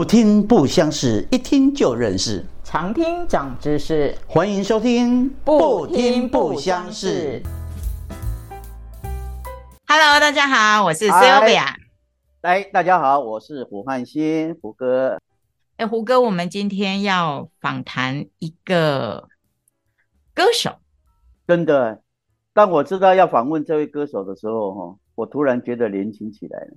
不听不相识，一听就认识。常听长知识，欢迎收听不听不相识。Hello，大家好，我是 Sylvia。来，大家好，我是胡汉新，胡哥。哎，胡哥，我们今天要访谈一个歌手。真的，当我知道要访问这位歌手的时候，哈，我突然觉得年轻起来了。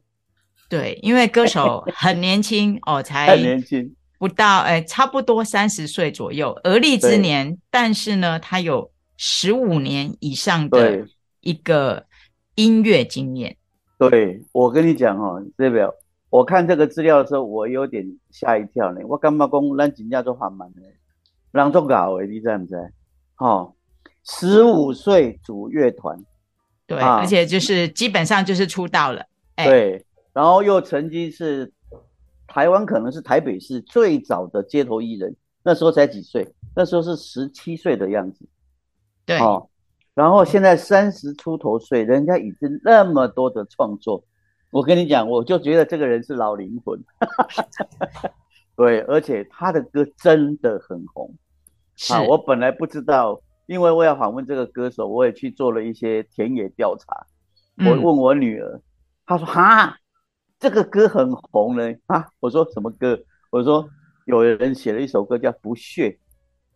对，因为歌手很年轻哦，才很年轻，不到哎，差不多三十岁左右，而立之年。但是呢，他有十五年以上的一个音乐经验。对我跟你讲哦，代表我看这个资料的时候，我有点吓一跳呢。我干嘛讲咱真正做缓慢的，让做搞的，你知不知？哦，十五岁组乐团，对，而且就是基本上就是出道了，对。然后又曾经是台湾，可能是台北市最早的街头艺人，那时候才几岁，那时候是十七岁的样子，对，哦，然后现在三十出头岁，人家已经那么多的创作，我跟你讲，我就觉得这个人是老灵魂，对，而且他的歌真的很红，啊，我本来不知道，因为我要访问这个歌手，我也去做了一些田野调查，我问我女儿，她说哈。这个歌很红呢啊！我说什么歌？我说有人写了一首歌叫《不屑》。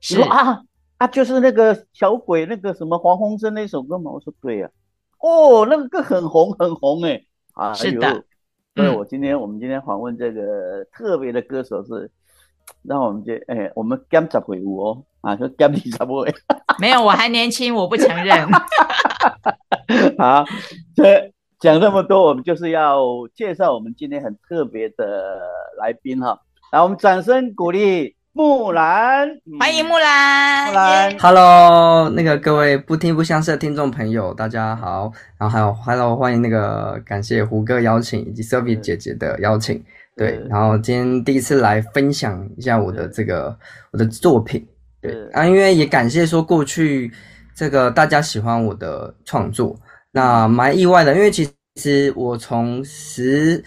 你说啊啊，就是那个小鬼那个什么黄鸿升那首歌嘛？我说对呀。哦，那个歌很红很红哎啊！是的。所以我今天我们今天访问这个特别的歌手是，让我们这哎我们干十回五哦啊，说干你十回。没有，我还年轻，我不承认。好，这。讲这么多，我们就是要介绍我们今天很特别的来宾哈。来，我们掌声鼓励木兰，欢迎木兰。木兰，Hello，那个各位不听不相识的听众朋友，大家好。然后还有 Hello，欢迎那个感谢胡哥邀请以及 s o p h i e 姐姐的邀请。对，然后今天第一次来分享一下我的这个我的作品。对啊，因为也感谢说过去这个大家喜欢我的创作。那蛮意外的，因为其实我从十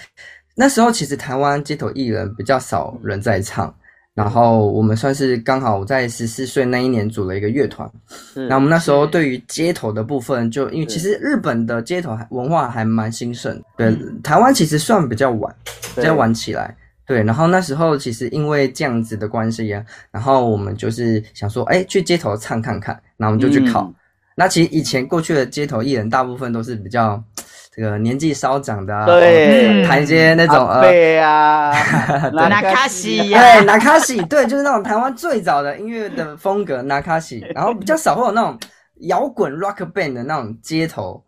那时候，其实台湾街头艺人比较少人在唱，然后我们算是刚好在十四岁那一年组了一个乐团。那我们那时候对于街头的部分，就因为其实日本的街头文化还蛮兴盛，对台湾其实算比较晚，比较晚起来。对，然后那时候其实因为这样子的关系呀，然后我们就是想说，哎，去街头唱看看，那我们就去考。那其实以前过去的街头艺人，大部分都是比较这个年纪稍长的啊，对，谈一些那种呃，对呀，纳卡西，对，纳卡西，对，就是那种台湾最早的音乐的风格，纳卡西。然后比较少会有那种摇滚 rock band 的那种街头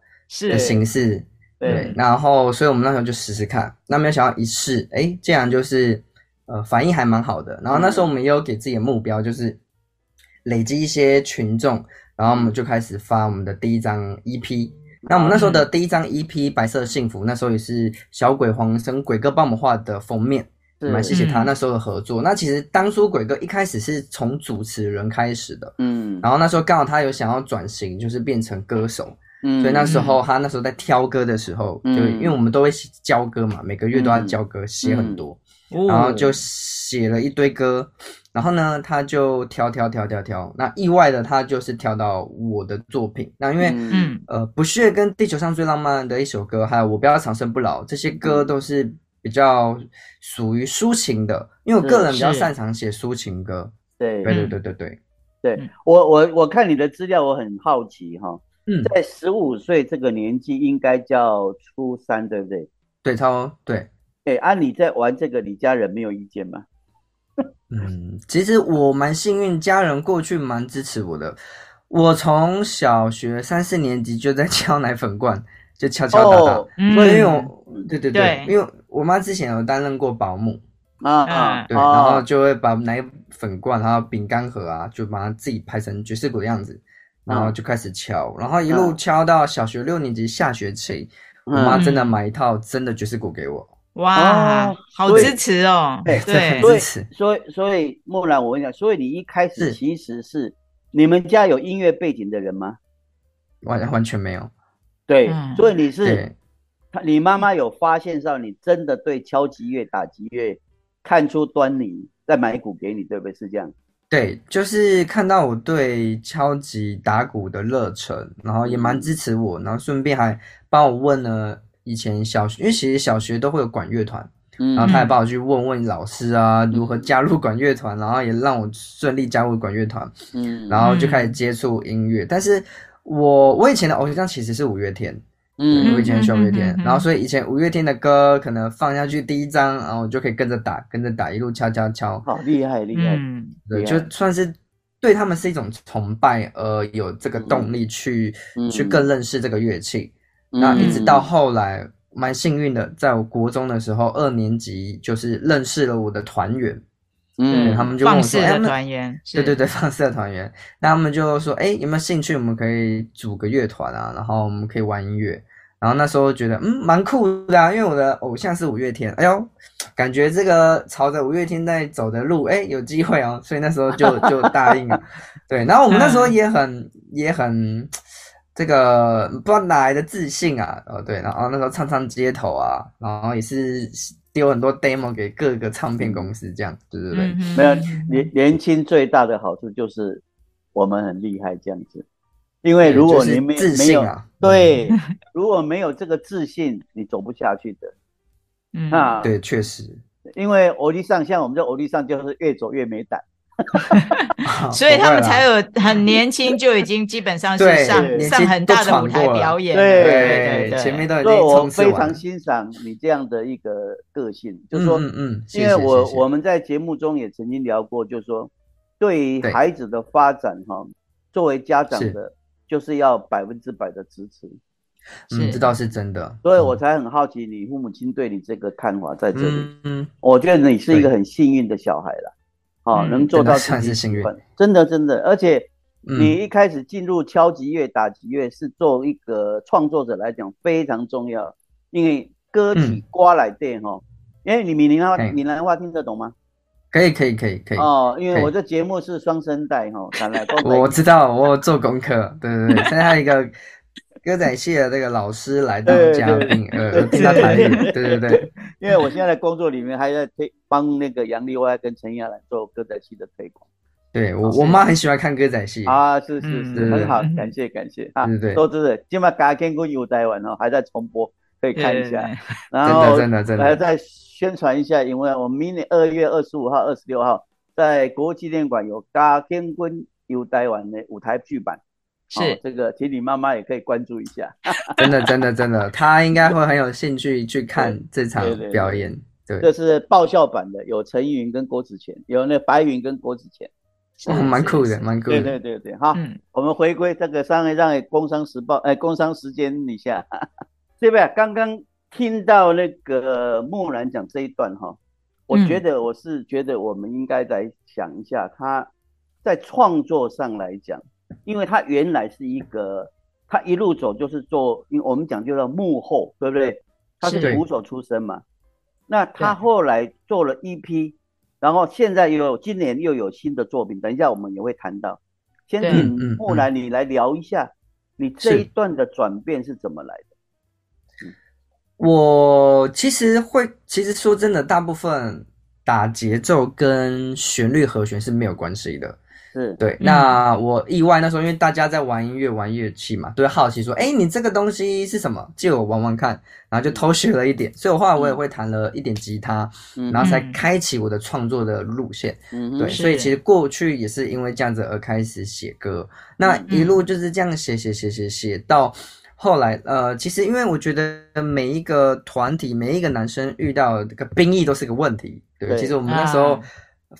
的形式，对。然后，所以我们那时候就试试看，那没有想到一试，哎，竟然就是呃反应还蛮好的。然后那时候我们也有给自己的目标，就是累积一些群众。然后我们就开始发我们的第一张 EP。那我们那时候的第一张 EP《白色幸福》，那时候也是小鬼黄生鬼哥帮我们画的封面，蛮谢谢他那时候的合作。那其实当初鬼哥一开始是从主持人开始的，嗯，然后那时候刚好他有想要转型，就是变成歌手，嗯，所以那时候他那时候在挑歌的时候，就因为我们都会交歌嘛，每个月都要交歌，写很多，然后就写了一堆歌。然后呢，他就挑挑挑挑挑，那意外的他就是挑到我的作品。那因为，嗯，呃，不屑跟地球上最浪漫的一首歌，还有我不要长生不老，这些歌都是比较属于抒情的。因为我个人比较擅长写抒情歌。对，对对对对对。对我我我看你的资料，我很好奇哈。嗯，在十五岁这个年纪，应该叫初三，对不对？对，超对。哎，啊，你在玩这个，你家人没有意见吗？嗯，其实我蛮幸运，家人过去蛮支持我的。我从小学三四年级就在敲奶粉罐，就敲敲打打。因为，我对对对，因为我妈之前有担任过保姆啊啊，对，然后就会把奶粉罐，然后饼干盒啊，就把它自己拍成爵士鼓的样子，然后就开始敲，然后一路敲到小学六年级下学期，我妈真的买一套真的爵士鼓给我。哇，好支持哦！对，支持。所以，所以莫兰，我跟你讲，所以你一开始其实是你们家有音乐背景的人吗？完完全没有。对，所以你是他，你妈妈有发现到你真的对敲击乐、打击乐看出端倪，再买股给你，对不对？是这样。对，就是看到我对敲击打鼓的热忱，然后也蛮支持我，然后顺便还帮我问了以前小学，因为其实小学都会有管乐团，然后他也帮我去问问老师啊，如何加入管乐团，然后也让我顺利加入管乐团，嗯，然后就开始接触音乐。但是我我以前的偶像其实是五月天。嗯，我以前很喜欢五月天，然后所以以前五月天的歌可能放下去第一张，然后我就可以跟着打，跟着打，一路敲敲敲，好厉害厉害，对，就算是对他们是一种崇拜，而有这个动力去去更认识这个乐器。那一直到后来，蛮幸运的，在我国中的时候，二年级就是认识了我的团员。嗯，他们就放肆的团员，对对对，放肆的团员。那他们就说：“哎，有没有兴趣？我们可以组个乐团啊，然后我们可以玩音乐。”然后那时候觉得，嗯，蛮酷的啊，因为我的偶像是五月天。哎呦，感觉这个朝着五月天在走的路，哎，有机会哦。所以那时候就就答应了。对，然后我们那时候也很也很这个不知道哪来的自信啊。哦，对，然后那时候唱唱街头啊，然后也是。丢很多 demo 给各个唱片公司，这样对对对，没有年年轻最大的好处就是我们很厉害这样子，因为如果你没没有对，如果没有这个自信，你走不下去的。嗯，啊，对，确实，因为欧弟上像我们这欧弟上就是越走越没胆。所以他们才有很年轻就已经基本上是上上很大的舞台表演。对对对，前面都已经我非常欣赏你这样的一个个性，就是说，嗯嗯，因为我我们在节目中也曾经聊过，就是说，对于孩子的发展哈，作为家长的，就是要百分之百的支持。嗯，这倒是真的。所以我才很好奇你父母亲对你这个看法在这里。嗯，我觉得你是一个很幸运的小孩了。好，能做到算是幸运，真的真的，而且你一开始进入敲击乐、打击乐，是做一个创作者来讲非常重要，因为歌曲刮来电哈，因为你闽南话闽南话听得懂吗？可以可以可以可以哦，因为我这节目是双声带哈，看来我知道，我做功课，对对对，现在一个。歌仔戏的这个老师来当嘉宾，呃，听他台语，对对对。因为我现在的工作里面还在推帮那个杨丽花跟陈亚兰做歌仔戏的推广。对我，我妈很喜欢看歌仔戏啊，是是是，很好，感谢感谢啊，对对，都知道。今晚嘉天过有台湾哦，还在重播，可以看一下。然后真的真的，还再宣传一下，因为我们明年二月二十五号、二十六号在国纪念馆有嘉天过有台湾的舞台剧版。是这个，请你妈妈也可以关注一下。真的，真的，真的，她应该会很有兴趣去看这场表演。对，这是爆笑版的，有陈云跟郭子乾，有那白云跟郭子乾，哦，蛮酷的，蛮酷的。对对对对，好，我们回归这个商业让工商时报，哎，工商时间一下，对不对？刚刚听到那个木兰讲这一段哈，我觉得我是觉得我们应该来想一下，他在创作上来讲。因为他原来是一个，他一路走就是做，因为我们讲究了幕后，对不对？他是鼓手出身嘛。那他后来做了一批，然后现在又有今年又有新的作品，等一下我们也会谈到。先请木兰你来聊一下，你这一段的转变是怎么来的？我其实会，其实说真的，大部分打节奏跟旋律和弦是没有关系的。是对，那我意外那时候，因为大家在玩音乐、玩乐器嘛，都会好奇说：“哎，你这个东西是什么？借我玩玩看。”然后就偷学了一点，所以我后来我也会弹了一点吉他，然后才开启我的创作的路线。对，所以其实过去也是因为这样子而开始写歌，那一路就是这样写写写写写到后来，呃，其实因为我觉得每一个团体、每一个男生遇到这个兵役都是个问题。对，其实我们那时候。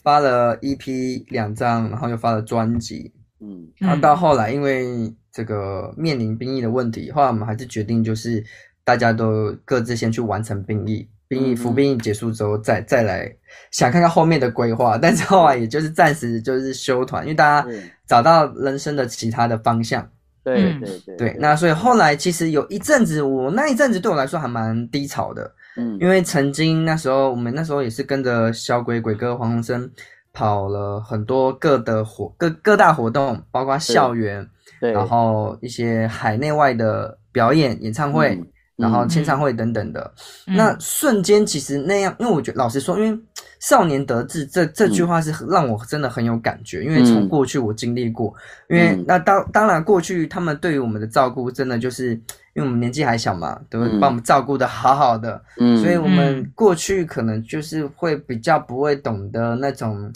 发了 EP 两张，然后又发了专辑，嗯，然后到后来因为这个面临兵役的问题，后来我们还是决定就是大家都各自先去完成兵役，兵役服兵役结束之后再再来想看看后面的规划，但是后来也就是暂时就是休团，因为大家找到人生的其他的方向，对对对。对，那所以后来其实有一阵子，我那一阵子对我来说还蛮低潮的。嗯，因为曾经那时候我们那时候也是跟着小鬼鬼哥黄鸿升跑了很多各的活各各大活动，包括校园，对，然后一些海内外的表演、演唱会，然后签唱会等等的。那瞬间其实那样，因为我觉得老实说，因为少年得志这这句话是让我真的很有感觉，因为从过去我经历过，因为那当当然过去他们对于我们的照顾真的就是因为我们年纪还小嘛，都会把我们照顾的好好的，嗯，所以我们过去可能就是会比较不会懂得那种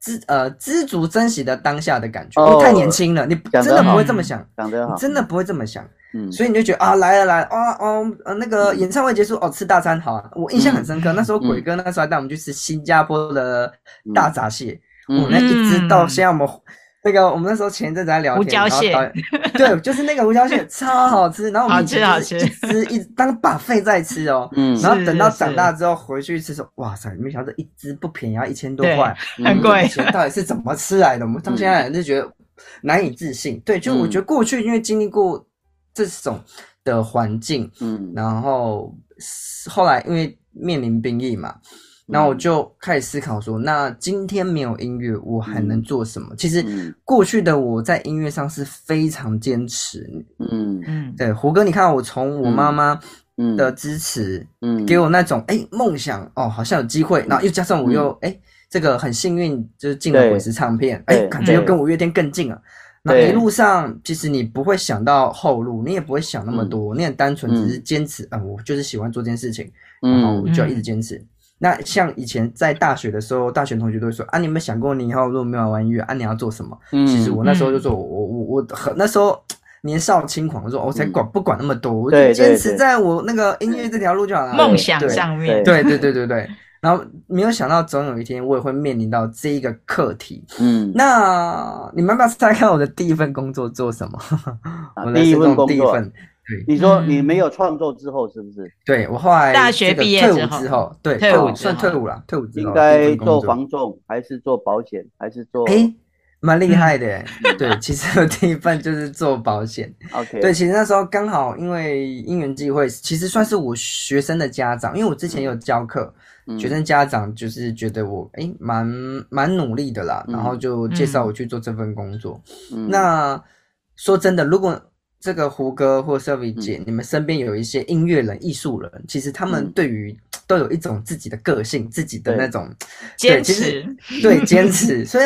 知呃知足珍惜的当下的感觉，因为太年轻了，你真的不会这么想，真的不会这么想。所以你就觉得啊来了来啊哦呃那个演唱会结束哦吃大餐好啊我印象很深刻那时候鬼哥那时候还带我们去吃新加坡的大闸蟹我那一直到现在我们那个我们那时候前一阵子在聊天，对就是那个胡椒蟹 超好吃，然后我们一直一 直一直当把费在吃哦，嗯然后等到长大之后回去吃说哇塞没想到一只不便宜要一千多块很贵，到底是怎么吃来的？我们到现在就觉得难以置信。对，就我觉得过去因为经历过。这种的环境，嗯，然后后来因为面临兵役嘛，然后我就开始思考说，那今天没有音乐，我还能做什么？其实过去的我在音乐上是非常坚持，嗯。嗯，对，胡哥，你看我从我妈妈的支持，嗯，给我那种哎梦想哦，好像有机会，然后又加上我又哎这个很幸运，就是进了滚石唱片，哎，感觉又跟五月天更近了。那一路上，其实你不会想到后路，你也不会想那么多，你很单纯，只是坚持啊，我就是喜欢做这件事情，然后我就要一直坚持。那像以前在大学的时候，大学同学都会说啊，你有没有想过你以后如果没有玩音乐啊，你要做什么？其实我那时候就说，我我我很那时候年少轻狂，说我才管不管那么多，我就坚持在我那个音乐这条路就好了，梦想上面。对对对对对。然后没有想到，总有一天我也会面临到这一个课题。嗯，那你们要不要猜看我的第一份工作做什么？我的第一份工作，对，你说你没有创作之后是不是？对我后来大学毕业退伍之后，对，退伍算退伍了，退伍之后应该做房仲还是做保险还是做？哎，蛮厉害的。对，其实我第一份就是做保险。OK，对，其实那时候刚好因为因缘际会，其实算是我学生的家长，因为我之前有教课。学生家长就是觉得我哎蛮蛮努力的啦，然后就介绍我去做这份工作。那说真的，如果这个胡歌或 s e l v i 姐，你们身边有一些音乐人、艺术人，其实他们对于都有一种自己的个性，自己的那种坚持，对坚持，所以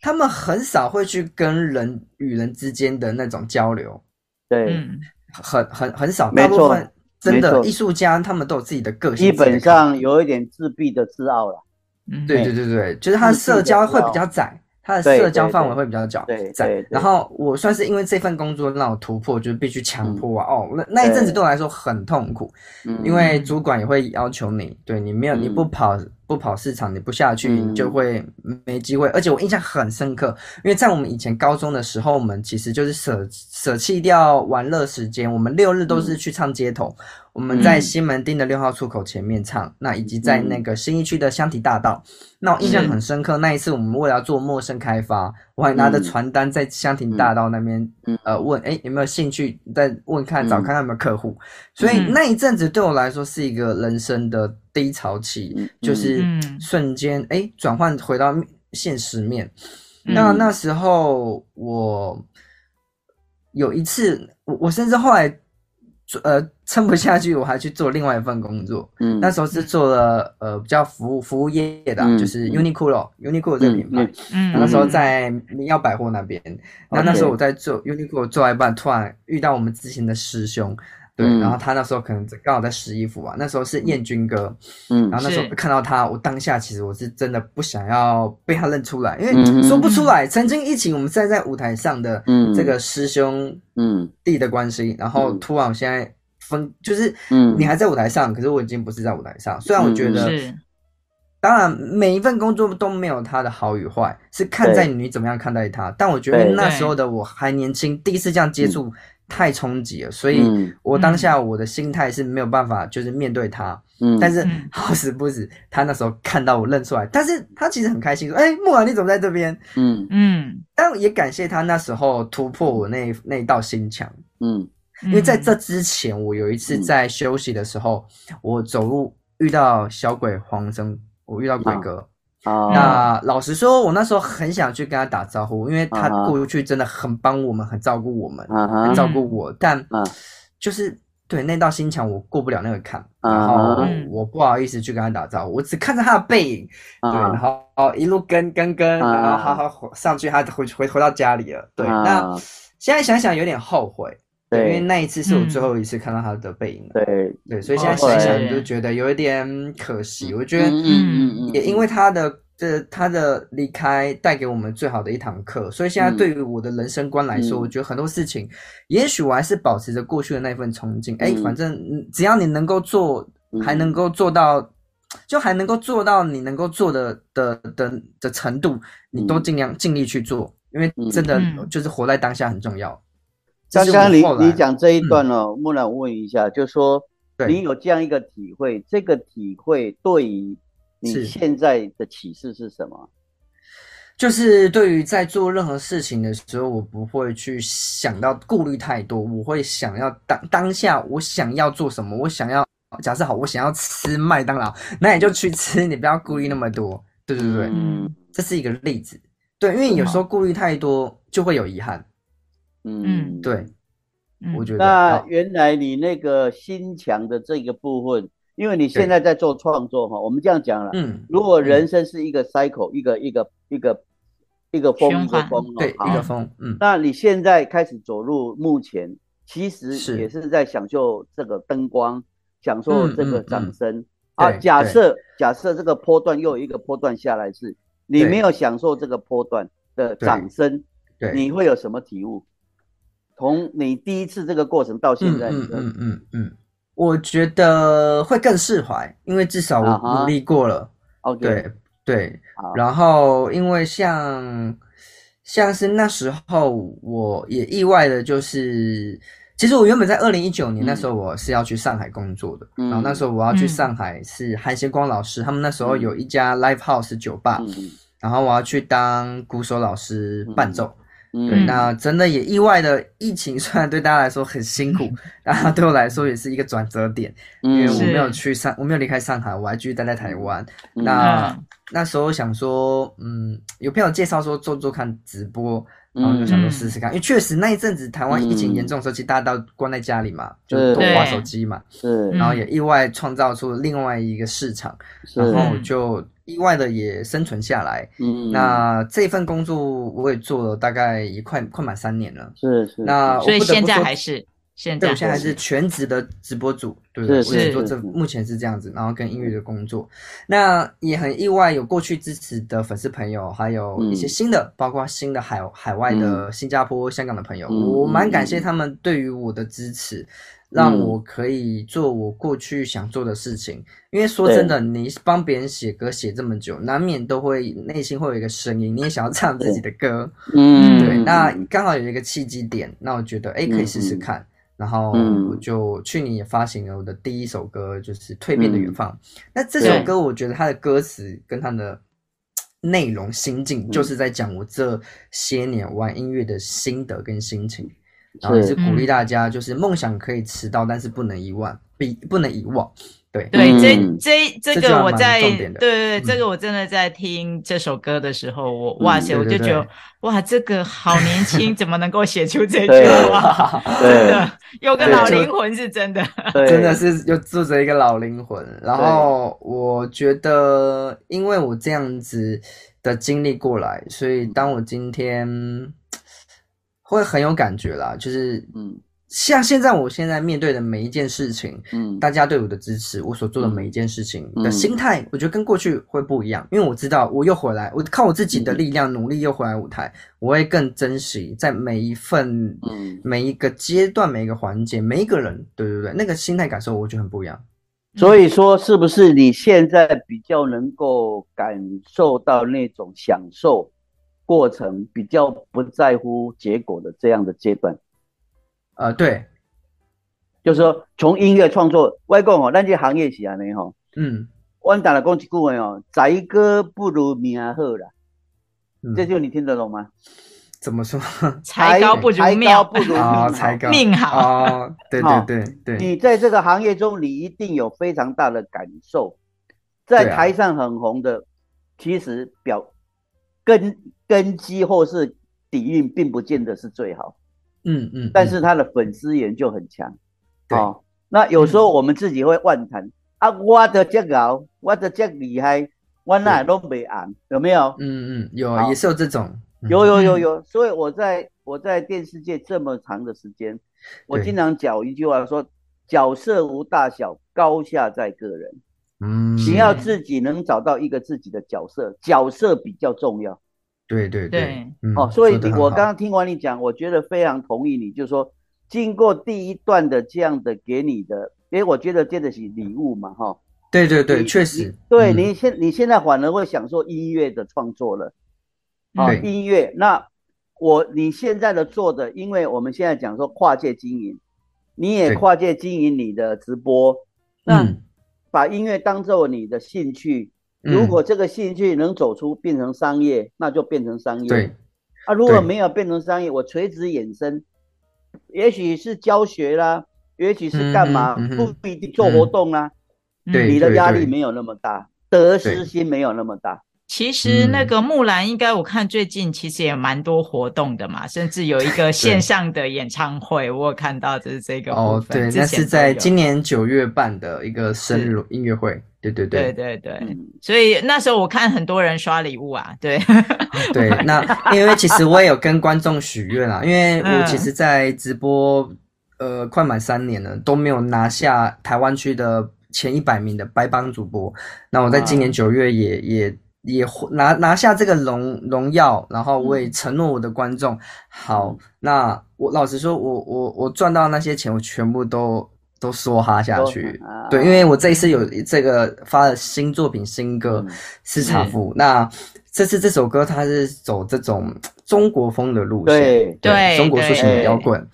他们很少会去跟人与人之间的那种交流。对，很很很少，大部分。真的，艺术家他们都有自己的个性，基本上有一点自闭的自傲了。对对对对，就是他社交会比较窄。他的社交范围会比较窄，窄。然后我算是因为这份工作让我突破，就是必须强迫啊。哦，那那一阵子对我来说很痛苦，因为主管也会要求你，对你没有你不跑不跑市场，你不下去，你就会没机会。而且我印象很深刻，因为在我们以前高中的时候，我们其实就是舍舍弃掉玩乐时间，我们六日都是去唱街头。我们在西门町的六号出口前面唱，那以及在那个新一区的香堤大道，那我印象很深刻。那一次我们为了做陌生开发，我还拿着传单在香堤大道那边，呃，问哎有没有兴趣，再问看找看有没有客户。所以那一阵子对我来说是一个人生的低潮期，就是瞬间哎转换回到现实面。那那时候我有一次，我我甚至后来。呃，撑不下去，我还去做另外一份工作。嗯，那时候是做了呃比较服务服务业的，就是 Uniqlo，Uniqlo 这个品牌。嗯，那时候在民耀百货那边。那那时候我在做 Uniqlo 做一半，突然遇到我们之前的师兄。对，然后他那时候可能刚好在试衣服啊。那时候是燕军哥。嗯，然后那时候看到他，我当下其实我是真的不想要被他认出来，因为说不出来。曾经一起我们站在舞台上的这个师兄嗯弟的关系，然后突然我现在分就是，嗯，你还在舞台上，可是我已经不是在舞台上。虽然我觉得，当然每一份工作都没有他的好与坏，是看在你怎么样看待他。但我觉得那时候的我还年轻，第一次这样接触。太冲击了，所以我当下我的心态是没有办法，就是面对他。嗯，但是 好死不死，他那时候看到我认出来，但是他其实很开心，说：“哎，木兰你怎么在这边？”嗯嗯，但也感谢他那时候突破我那那道心墙。嗯，因为在这之前，我有一次在休息的时候，我走路遇到小鬼黄生，我遇到鬼哥。那老实说，我那时候很想去跟他打招呼，因为他过去真的很帮我们，很照顾我们，很照顾我。但就是对，那道心墙我过不了那个坎，然后我不好意思去跟他打招呼，我只看着他的背影，对，然后哦一路跟跟跟，然后好好上去，他回回回到家里了。对，那现在想想有点后悔，对，因为那一次是我最后一次看到他的背影，对对，所以现在想想就觉得有一点可惜。我觉得，嗯嗯嗯，也因为他的。这他的离开带给我们最好的一堂课，所以现在对于我的人生观来说，我觉得很多事情，也许我还是保持着过去的那份憧憬。哎，反正只要你能够做，还能够做到，就还能够做到你能够做的的的的程度，你都尽量尽力去做，因为真的就是活在当下很重要。刚刚你你讲这一段哦，木兰问一下，就说你有这样一个体会，这个体会对于。你现在的启示是什么？就是对于在做任何事情的时候，我不会去想到顾虑太多，我会想要当当下我想要做什么，我想要假设好，我想要吃麦当劳，那你就去吃，你不要顾虑那么多。对对对，嗯，这是一个例子。对，因为有时候顾虑太多就会有遗憾。嗯，对，我觉得。那原来你那个心墙的这个部分。因为你现在在做创作哈，我们这样讲了，嗯，如果人生是一个 cycle，一个一个一个一个风一个风，对，一个风，嗯，那你现在开始走入目前，其实也是在享受这个灯光，享受这个掌声。啊。假设假设这个波段又有一个波段下来，是你没有享受这个波段的掌声，对，你会有什么体悟？从你第一次这个过程到现在，嗯嗯嗯嗯。我觉得会更释怀，因为至少我努力过了。OK，对对。然后，因为像像是那时候，我也意外的，就是其实我原本在二零一九年那时候，我是要去上海工作的。然后那时候我要去上海是韩贤光老师，他们那时候有一家 Live House 酒吧，然后我要去当鼓手老师伴奏。对，那真的也意外的，疫情 虽然对大家来说很辛苦，然后对我来说也是一个转折点，因为我没有去上，我没有离开上海，我还继续待在台湾。那那时候想说，嗯，有朋友介绍说做做看直播，然后就想说试试看，因为确实那一阵子台湾疫情严重的时候，其实大家都关在家里嘛，就都玩手机嘛，是，然后也意外创造出另外一个市场，然后就。意外的也生存下来，嗯，那这份工作我也做了大概也快快满三年了，是是，那所以现在还是现在，我现在还是全职的直播主，对不对？我也做这目前是这样子，然后跟音乐的工作，那也很意外有过去支持的粉丝朋友，还有一些新的，包括新的海海外的新加坡、香港的朋友，我蛮感谢他们对于我的支持。让我可以做我过去想做的事情，因为说真的，你帮别人写歌写这么久，难免都会内心会有一个声音，你也想要唱自己的歌，嗯，对。那刚好有一个契机点，那我觉得哎，可以试试看。然后我就去年也发行了我的第一首歌，就是《蜕变的远方》。那这首歌，我觉得它的歌词跟它的内容心境，就是在讲我这些年玩音乐的心得跟心情。然后也是鼓励大家，就是梦想可以迟到，但是不能遗忘，比不能遗忘。对对，这这这个我在对对对，这个我真的在听这首歌的时候，我哇塞，我就觉得哇，这个好年轻，怎么能够写出这 句话？真的有个老灵魂是真的，真的是又住着一个老灵魂。然后我觉得，因为我这样子的经历过来，所以当我今天。会很有感觉啦，就是嗯，像现在我现在面对的每一件事情，嗯，大家对我的支持，我所做的每一件事情的心态，我觉得跟过去会不一样，因为我知道我又回来，我靠我自己的力量努力又回来舞台，我会更珍惜在每一份，嗯，每一个阶段每一个环节每一个人，对对对，那个心态感受我觉得很不一样。所以说，是不是你现在比较能够感受到那种享受？过程比较不在乎结果的这样的阶段，啊，对，就是说从音乐创作外公哦，那些行业是安尼吼，嗯，我打了讲一句话哦，宰割不如命好啦，这就你听得懂吗？怎么说？才高不如命好，不如命好。哦，对对对对，你在这个行业中，你一定有非常大的感受，在台上很红的，其实表。根根基或是底蕴并不见得是最好，嗯嗯，但是他的粉丝缘就很强，对。那有时候我们自己会妄谈啊，我的这高，我的这厉害，我那都没按，有没有？嗯嗯，有也是有这种，有有有有。所以我在我在电视界这么长的时间，我经常讲一句话说：角色无大小，高下在个人。嗯，你要自己能找到一个自己的角色，角色比较重要。对对对，哦，所以我刚刚听完你讲，我觉得非常同意你，就是说。经过第一段的这样的给你的，因为我觉得这的是礼物嘛，哈。对对对，确实。对你现你现在反而会享受音乐的创作了，啊，音乐。那我你现在的做的，因为我们现在讲说跨界经营，你也跨界经营你的直播，那把音乐当做你的兴趣，如果这个兴趣能走出变成商业，那就变成商业。对。啊，如果没有变成商业，我垂直衍生。也许是教学啦，也许是干嘛，不一定做活动啦。对，你的压力没有那么大，得失心没有那么大。其实那个木兰，应该我看最近其实也蛮多活动的嘛，甚至有一个线上的演唱会，我有看到就是这个哦，对，那是在今年九月办的一个生日音乐会。对对对。对对对，所以那时候我看很多人刷礼物啊，对对，那 因为其实我也有跟观众许愿啊，因为我其实，在直播呃快满三年了，都没有拿下台湾区的前一百名的白帮主播，那我在今年九月也也也拿拿下这个荣荣耀，然后我也承诺我的观众，好，那我老实说，我我我赚到那些钱，我全部都。都梭哈下去，对，因为我这一次有这个发了新作品新歌《斯查夫》，那这次这首歌它是走这种中国风的路线，对，中国抒情摇滚。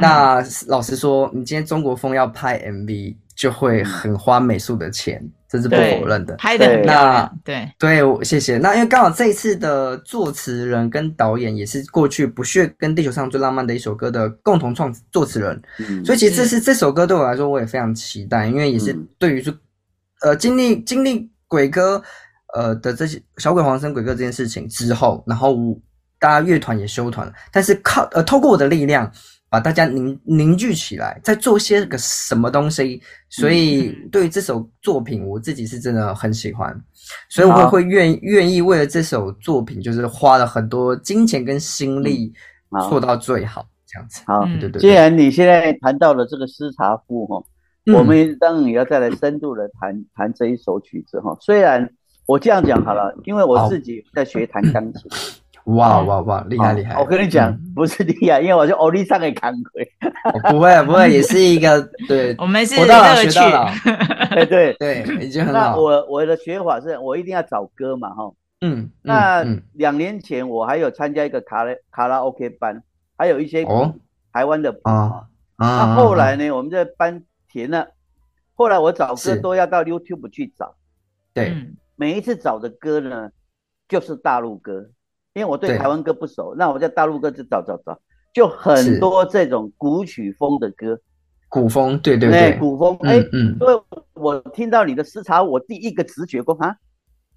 那老实说，你今天中国风要拍 MV。就会很花美术的钱，这是不否认的。拍的那对对，谢谢。那因为刚好这一次的作词人跟导演也是过去不屑跟地球上最浪漫的一首歌的共同创作词人，所以其实这是这首歌对我来说我也非常期待，因为也是对于说呃经历经历鬼哥呃的这些小鬼黄生鬼哥这件事情之后，然后大家乐团也休团了，但是靠呃透过我的力量。把大家凝凝聚起来，在做些个什么东西，所以对于这首作品，我自己是真的很喜欢，所以我会愿愿意为了这首作品，就是花了很多金钱跟心力做到最好这样子。好，对对。既然你现在谈到了这个斯查夫哈，我们当然也要再来深度的谈谈这一首曲子哈。虽然我这样讲好了，因为我自己在学弹钢琴。哇哇哇！厉害厉害！我跟你讲，不是厉害，因为我是欧力上给扛回。不会不会，也是一个对。我们是学到了学到了。对对 对，已经很好。那我我的学法是我一定要找歌嘛哈。嗯。那两年前我还有参加一个卡拉卡拉 OK 班，还有一些台湾的啊。那后来呢，我们这班停了。后来我找歌都要到 YouTube 去找。对。每一次找的歌呢，就是大陆歌。因为我对台湾歌不熟，那我在大陆歌就找找找，就很多这种古曲风的歌，古风，对对对，古风，哎，嗯，因为我听到你的诗茶，我第一个直觉过啊，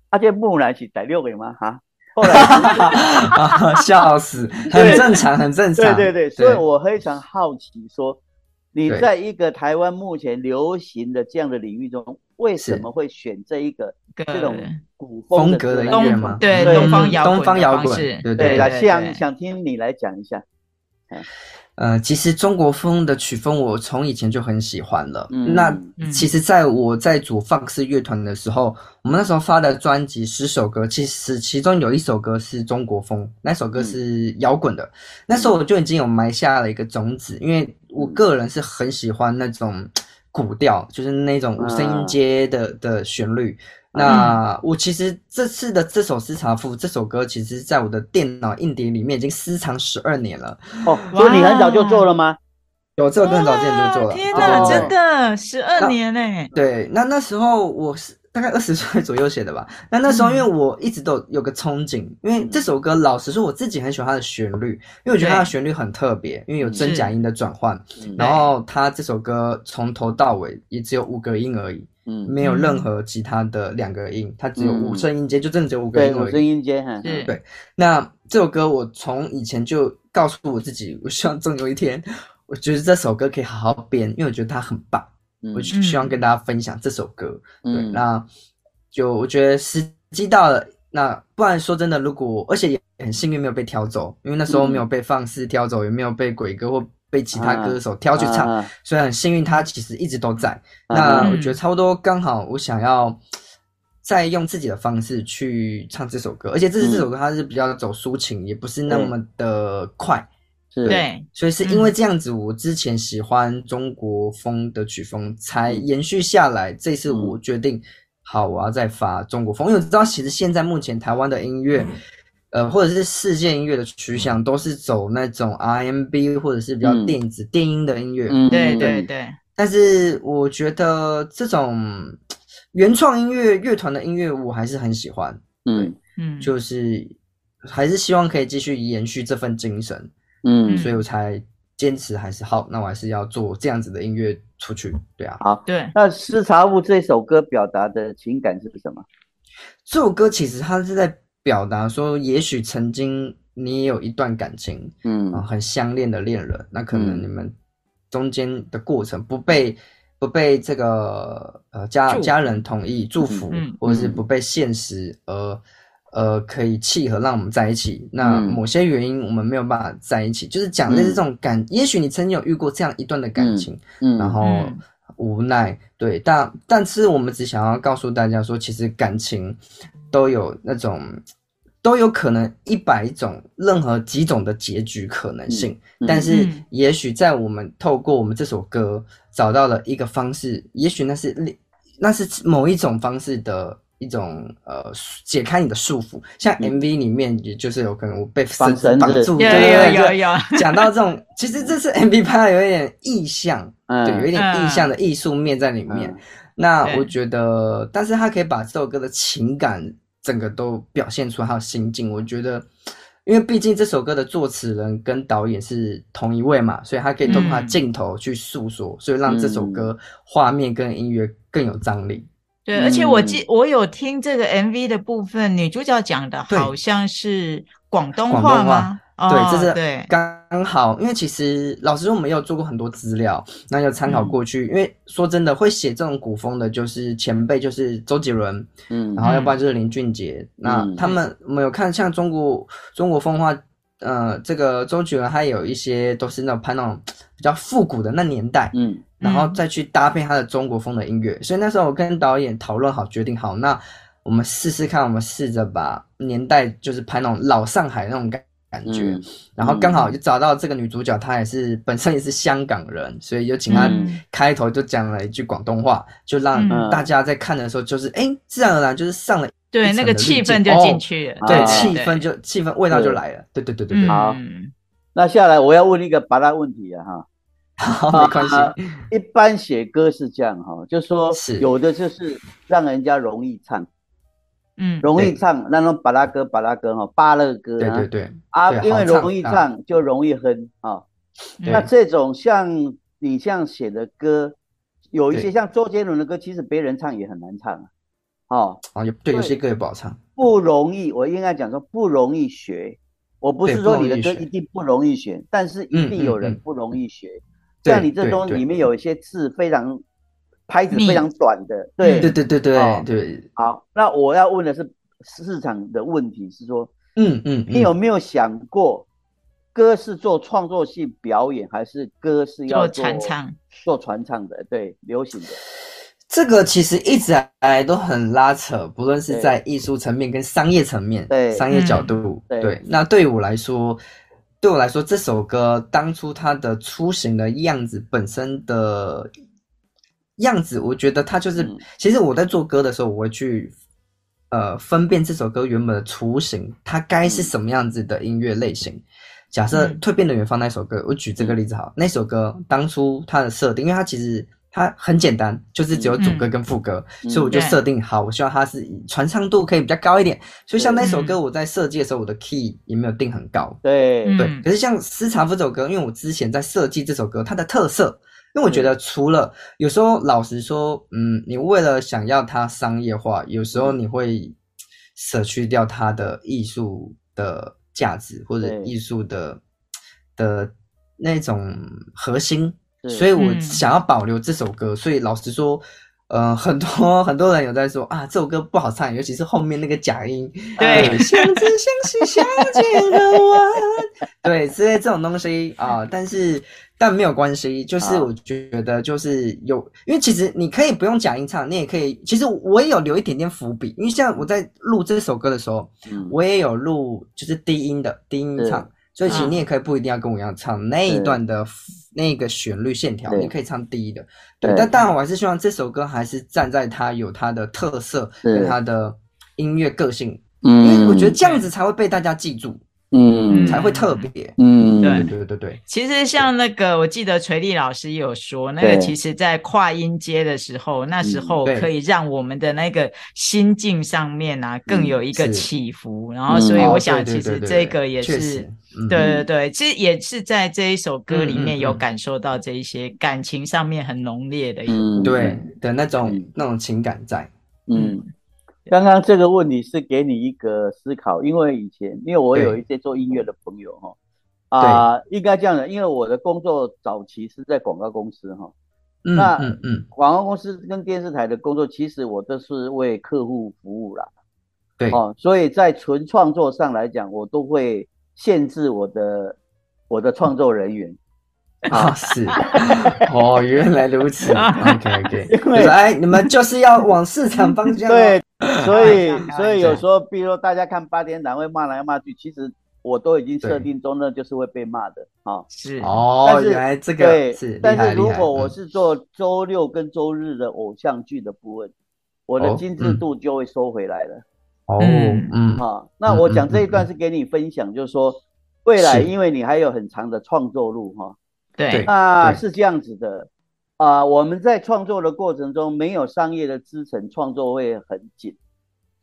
阿这木兰是第六个吗？哈，后来 笑死，很正常，很正常，对对对，所以我非常好奇，说你在一个台湾目前流行的这样的领域中，为什么会选这一个这种古？风格的音乐吗？对，东方摇滚，东方摇滚，对对。来，想想听你来讲一下。呃，其实中国风的曲风我从以前就很喜欢了。那其实在我在组放肆乐团的时候，我们那时候发的专辑十首歌，其实其中有一首歌是中国风，那首歌是摇滚的。那时候我就已经有埋下了一个种子，因为我个人是很喜欢那种古调，就是那种五声音阶的的旋律。那我其实这次的这首《私茶赋》这首歌，其实在我的电脑硬碟里面已经私藏十二年了。哦，所以你很早就做了吗？有，这个更早之前就做了。天哪，真的十二年呢！对，那那时候我是大概二十岁左右写的吧。那那时候因为我一直都有个憧憬，因为这首歌老实说我自己很喜欢它的旋律，因为我觉得它的旋律很特别，因为有真假音的转换。然后它这首歌从头到尾也只有五个音而已。嗯，没有任何其他的两个音，它只有五声音阶，就真的只有五个音五声音阶，哈，对。那这首歌我从以前就告诉我自己，我希望总有一天，我觉得这首歌可以好好编，因为我觉得它很棒。我希望跟大家分享这首歌。对，那就我觉得时机到了。那不然说真的，如果而且也很幸运没有被挑走，因为那时候没有被放肆挑走，也没有被鬼哥或被其他歌手挑去唱，所以很幸运他其实一直都在。那我觉得差不多刚好，我想要再用自己的方式去唱这首歌，而且这是这首歌它是比较走抒情，也不是那么的快。对，所以是因为这样子，我之前喜欢中国风的曲风，才延续下来。这次我决定，好，我要再发中国风，因为我知道，其实现在目前台湾的音乐，呃，或者是世界音乐的趋向，都是走那种 RMB 或者是比较电子电音的音乐。嗯，对对对。但是我觉得这种原创音乐乐团的音乐，我还是很喜欢。嗯。嗯，就是还是希望可以继续延续这份精神。嗯，所以我才坚持还是好，那我还是要做这样子的音乐出去，对啊。好，对。那《视察物》这首歌表达的情感是什么？这首歌其实它是在表达说，也许曾经你也有一段感情，嗯，很相恋的恋人，那可能你们中间的过程不被不被这个呃家家人同意祝福，或者是不被现实而。呃，可以契合让我们在一起。那某些原因我们没有办法在一起，就是讲的是这种感。也许你曾经有遇过这样一段的感情，嗯，然后无奈，对，但但是我们只想要告诉大家说，其实感情都有那种都有可能一百种任何几种的结局可能性。但是也许在我们透过我们这首歌找到了一个方式，也许那是那是某一种方式的。一种呃，解开你的束缚，像 MV 里面，也就是有可能我被绑住，对有有有。讲到这种，其实这次 MV 拍的有一点意象，对，有一点意象的艺术面在里面。那我觉得，但是他可以把这首歌的情感整个都表现出他的心境。我觉得，因为毕竟这首歌的作词人跟导演是同一位嘛，所以他可以通过镜头去诉说，所以让这首歌画面跟音乐更有张力。对，而且我记我有听这个 MV 的部分，女主角讲的好像是广东话吗？对，这是对刚好，因为其实老实说，我们有做过很多资料，那有参考过去。因为说真的，会写这种古风的，就是前辈，就是周杰伦，嗯，然后要不然就是林俊杰。那他们我们有看像中国中国风话，呃，这个周杰伦他有一些都是那种拍那种比较复古的那年代，嗯。然后再去搭配他的中国风的音乐，所以那时候我跟导演讨论好，决定好，那我们试试看，我们试着把年代就是拍那种老上海那种感感觉，然后刚好就找到这个女主角，她也是本身也是香港人，所以就请她开头就讲了一句广东话，就让大家在看的时候就是哎，自然而然就是上了对那个气氛就进去了，对气氛就气氛味道就来了，对对对对对。好，那下来我要问一个八大问题啊哈。没关系，一般写歌是这样哈，就说有的就是让人家容易唱，嗯，容易唱那种巴拉歌、巴拉歌哈、巴乐歌，对对对，啊，因为容易唱就容易哼啊。那这种像你像写的歌，有一些像周杰伦的歌，其实别人唱也很难唱啊。哦，啊，对，有些歌也不好唱，不容易。我应该讲说不容易学，我不是说你的歌一定不容易学，但是一定有人不容易学。像你这东里面有一些字非常拍子非常短的，对对对对对对。好，那我要问的是市场的问题是说，嗯嗯，你有没有想过，歌是做创作性表演，还是歌是要做传唱？做传唱的，对，流行的。这个其实一直来都很拉扯，不论是在艺术层面跟商业层面，对商业角度，对。那对于我来说。对我来说，这首歌当初它的雏形的样子，本身的样子，我觉得它就是。其实我在做歌的时候，我会去呃分辨这首歌原本的雏形，它该是什么样子的音乐类型。假设《蜕变的远方》那首歌，我举这个例子好，那首歌当初它的设定，因为它其实。它很简单，就是只有主歌跟副歌，所以我就设定好，我希望它是以传唱度可以比较高一点。所以像那首歌，我在设计的时候，我的 key 也没有定很高。对对。可是像《私藏这首歌，因为我之前在设计这首歌，它的特色，因为我觉得除了有时候老实说，嗯，你为了想要它商业化，有时候你会舍去掉它的艺术的价值或者艺术的的那种核心。所以我想要保留这首歌。所以老实说。呃，很多 很多人有在说啊，这首歌不好唱，尤其是后面那个假音。对，相知相惜相见恨晚。对，之类这种东西啊，但是但没有关系，就是我觉得就是有，因为其实你可以不用假音唱，你也可以。其实我也有留一点点伏笔，因为像我在录这首歌的时候，我也有录就是低音的低音唱。所以其实你也可以不一定要跟我一样唱那一段的那个旋律线条，你可以唱低的。对，但当然我还是希望这首歌还是站在它有它的特色跟它的音乐个性，因为我觉得这样子才会被大家记住。嗯，才会特别。嗯，对。对对对。其实像那个，我记得锤力老师有说，那个其实在跨音阶的时候，那时候可以让我们的那个心境上面啊，更有一个起伏。然后，所以我想，其实这个也是，对对对，其实也是在这一首歌里面有感受到这一些感情上面很浓烈的，嗯，对的那种那种情感在，嗯。刚刚这个问题是给你一个思考，因为以前因为我有一些做音乐的朋友哈，啊，应该这样的，因为我的工作早期是在广告公司哈，那嗯嗯，广告公司跟电视台的工作，其实我都是为客户服务啦，对。哦，所以在纯创作上来讲，我都会限制我的我的创作人员。啊，是。哦，原来如此。OK OK，因为哎，你们就是要往市场方向。对，所以所以有时候，比如说大家看八点档会骂来骂去，其实我都已经设定中呢，就是会被骂的啊。是。哦，原来这个对，但是如果我是做周六跟周日的偶像剧的部分，我的精致度就会收回来了。哦，嗯，好，那我讲这一段是给你分享，就是说未来，因为你还有很长的创作路哈。对，那是这样子的啊。我们在创作的过程中，没有商业的支撑，创作会很紧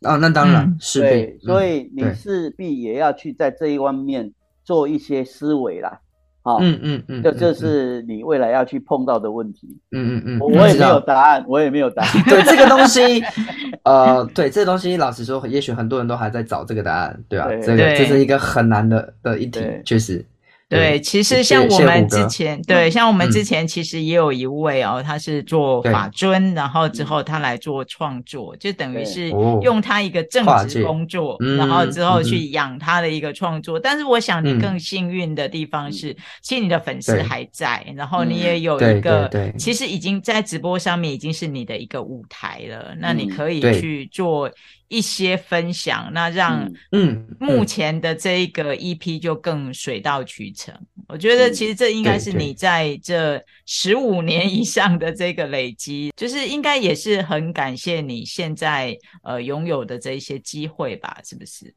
啊。那当然是对，所以你势必也要去在这一方面做一些思维啦。好，嗯嗯嗯，这这是你未来要去碰到的问题。嗯嗯嗯，我也没有答案，我也没有答案。对这个东西，呃，对这个东西，老实说，也许很多人都还在找这个答案，对吧？这个这是一个很难的的一题，确实。对，其实像我们之前，对，像我们之前其实也有一位哦，他是做法尊，然后之后他来做创作，就等于是用他一个正职工作，然后之后去养他的一个创作。但是我想你更幸运的地方是，其实你的粉丝还在，然后你也有一个，其实已经在直播上面已经是你的一个舞台了，那你可以去做。一些分享，那让嗯目前的这一个 EP 就更水到渠成。我觉得其实这应该是你在这十五年以上的这个累积，就是应该也是很感谢你现在呃拥有的这一些机会吧？是不是？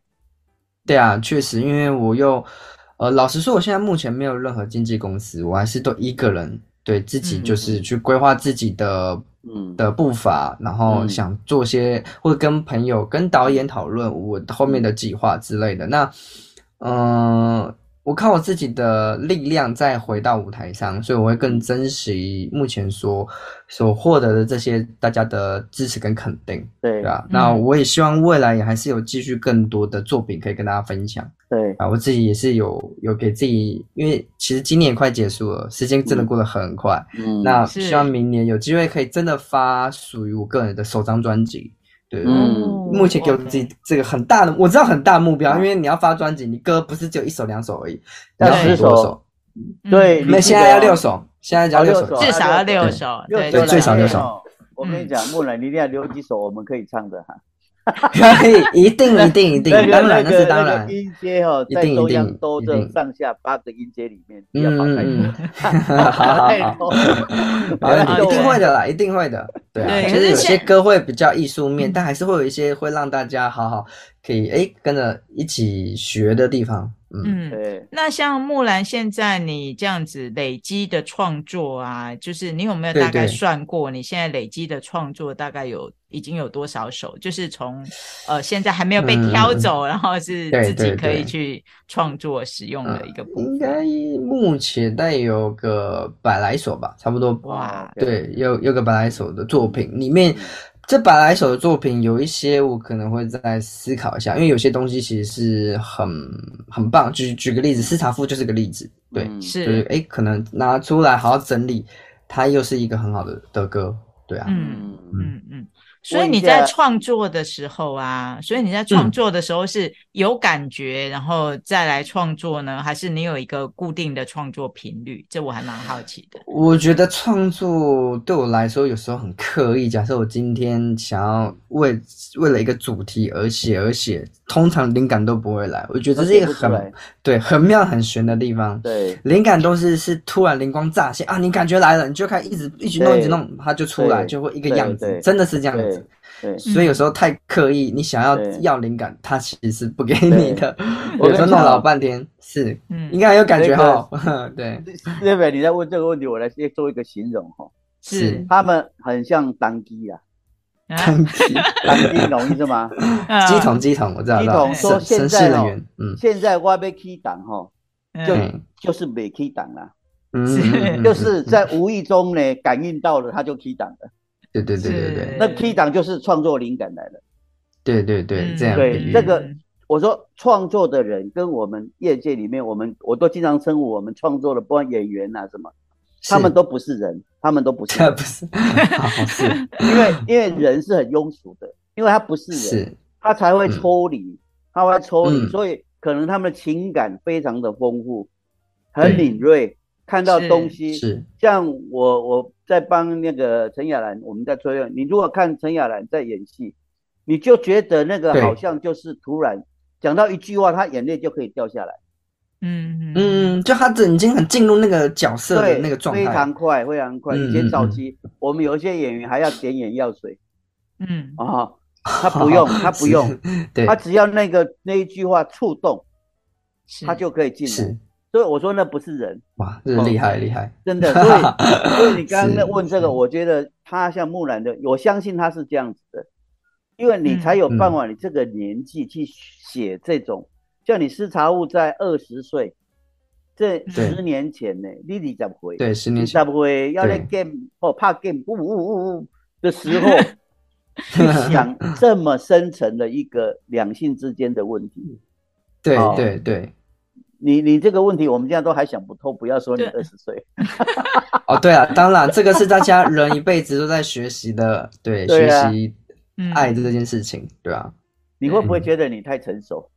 对啊，确实，因为我又呃老实说，我现在目前没有任何经纪公司，我还是都一个人对自己就是去规划自己的。嗯的步伐，然后想做些或者跟朋友、跟导演讨论我后面的计划之类的。那，嗯，我靠我自己的力量再回到舞台上，所以我会更珍惜目前所所获得的这些大家的支持跟肯定，对吧？那我也希望未来也还是有继续更多的作品可以跟大家分享。对啊，我自己也是有有给自己，因为其实今年也快结束了，时间真的过得很快。嗯，那希望明年有机会可以真的发属于我个人的首张专辑。对，嗯，目前给我自己这个很大的，我知道很大目标，因为你要发专辑，你歌不是只有一首两首而已，要十多首。对，那现在要六首，现在要六首，至少要六首，对，最少六首。我跟你讲，木兰，你一定要留几首我们可以唱的哈。可以，一定一定一定，当然那是当然。音阶哈，在中央都这上下八个音阶里面，要跑太多。好好一定会的啦，一定会的。对啊，其实有些歌会比较艺术面，但还是会有一些会让大家好好可以哎跟着一起学的地方。嗯，对。那像木兰现在你这样子累积的创作啊，就是你有没有大概算过，你现在累积的创作大概有已经有多少首？就是从呃现在还没有被挑走，然后是自己可以去创作使用的一个部分。应该目前大概有个百来首吧，差不多。哇，对，有有个百来首的作品里面。这百来首的作品，有一些我可能会再思考一下，因为有些东西其实是很很棒。举举个例子，斯塔夫就是个例子，对，是，就是哎，可能拿出来好好整理，它又是一个很好的的歌，对啊，嗯嗯嗯。所以你在创作的时候啊，所以你在创作的时候是有感觉，然后再来创作呢，还是你有一个固定的创作频率？这我还蛮好奇的。我觉得创作对我来说有时候很刻意。假设我今天想要为为了一个主题而写而写，通常灵感都不会来。我觉得这是一个很对很妙很玄的地方。对，灵感都是是突然灵光乍现啊，你感觉来了，你就开始一直一直弄一直弄，它就出来，就会一个样子，真的是这样子。对，所以有时候太刻意，你想要要灵感，它其实是不给你的。我说弄老半天，是，应该有感觉哈。对，对不你在问这个问题，我来先做一个形容哈。是，他们很像当机啊，当机，当机懂意思吗？机桶，机桶，我知道。机桶。说现在哦，现在我被 key 档哈，就就是没 key 档了，嗯，就是在无意中呢感应到了，他就 key 档了。对对对对对，那 K 档就是创作灵感来的。对对对，这样对这个，我说创作的人跟我们业界里面，我们我都经常称呼我们创作的，不管演员啊什么，他们都不是人，他们都不是，不是，是，因为因为人是很庸俗的，因为他不是人，他才会抽离，他会抽离，所以可能他们的情感非常的丰富，很敏锐。看到东西是。像我我在帮那个陈雅兰，我们在催你如果看陈雅兰在演戏，你就觉得那个好像就是突然讲到一句话，他眼泪就可以掉下来。嗯嗯，就他已经很进入那个角色的那个状态，非常快，非常快。以前早期我们有一些演员还要点眼药水。嗯。啊，他不用，他不用，他只要那个那一句话触动，他就可以进来。所以我说那不是人。哇，这厉害厉害，真的。所以 所以你刚刚在问这个，我觉得他像木兰的，我相信他是这样子的，因为你才有办法，你这个年纪去写这种，像你施茶物在二十岁，这十年前呢，你你怎么会？对，十年前怎么会要在 game 哦，怕 game 呜呜呜呜的时候 去想这么深层的一个两性之间的问题？对对对。你你这个问题，我们现在都还想不透，不要说你二十岁。哦，对啊，当然这个是大家人一辈子都在学习的，对，学习爱这件事情，对啊。你会不会觉得你太成熟？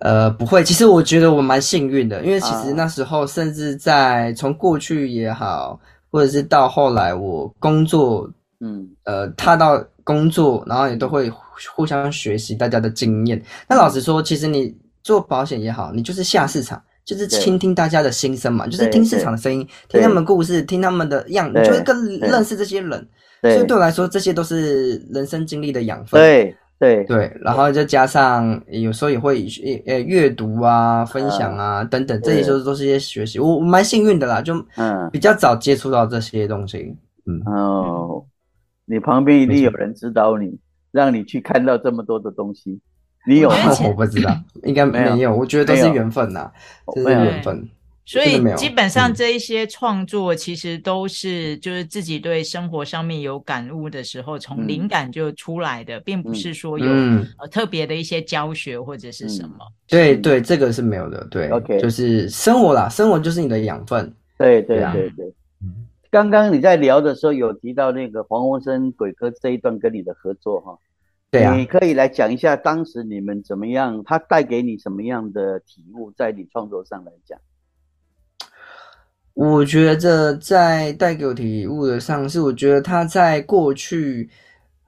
呃，不会，其实我觉得我蛮幸运的，因为其实那时候甚至在从过去也好，或者是到后来我工作，嗯，呃，踏到工作，然后也都会互相学习大家的经验。那老实说，其实你。做保险也好，你就是下市场，就是倾听大家的心声嘛，就是听市场的声音，听他们故事，听他们的样，你就会更认识这些人。所以对我来说，这些都是人生经历的养分。对对对，然后再加上有时候也会呃阅读啊、分享啊等等，这些都都是一些学习。我我蛮幸运的啦，就嗯比较早接触到这些东西。嗯哦，你旁边一定有人指导你，让你去看到这么多的东西。你有？我不知道，应该没有。我觉得都是缘分呐，这是缘分。所以基本上这一些创作，其实都是就是自己对生活上面有感悟的时候，从灵感就出来的，并不是说有呃特别的一些教学或者是什么。对对，这个是没有的。对，OK，就是生活啦，生活就是你的养分。对对对对。刚刚你在聊的时候有提到那个黄鸿生鬼哥这一段跟你的合作哈。对啊，你可以来讲一下当时你们怎么样，他带给你什么样的体悟，在你创作上来讲。我觉得在带给我体悟的上是，我觉得他在过去。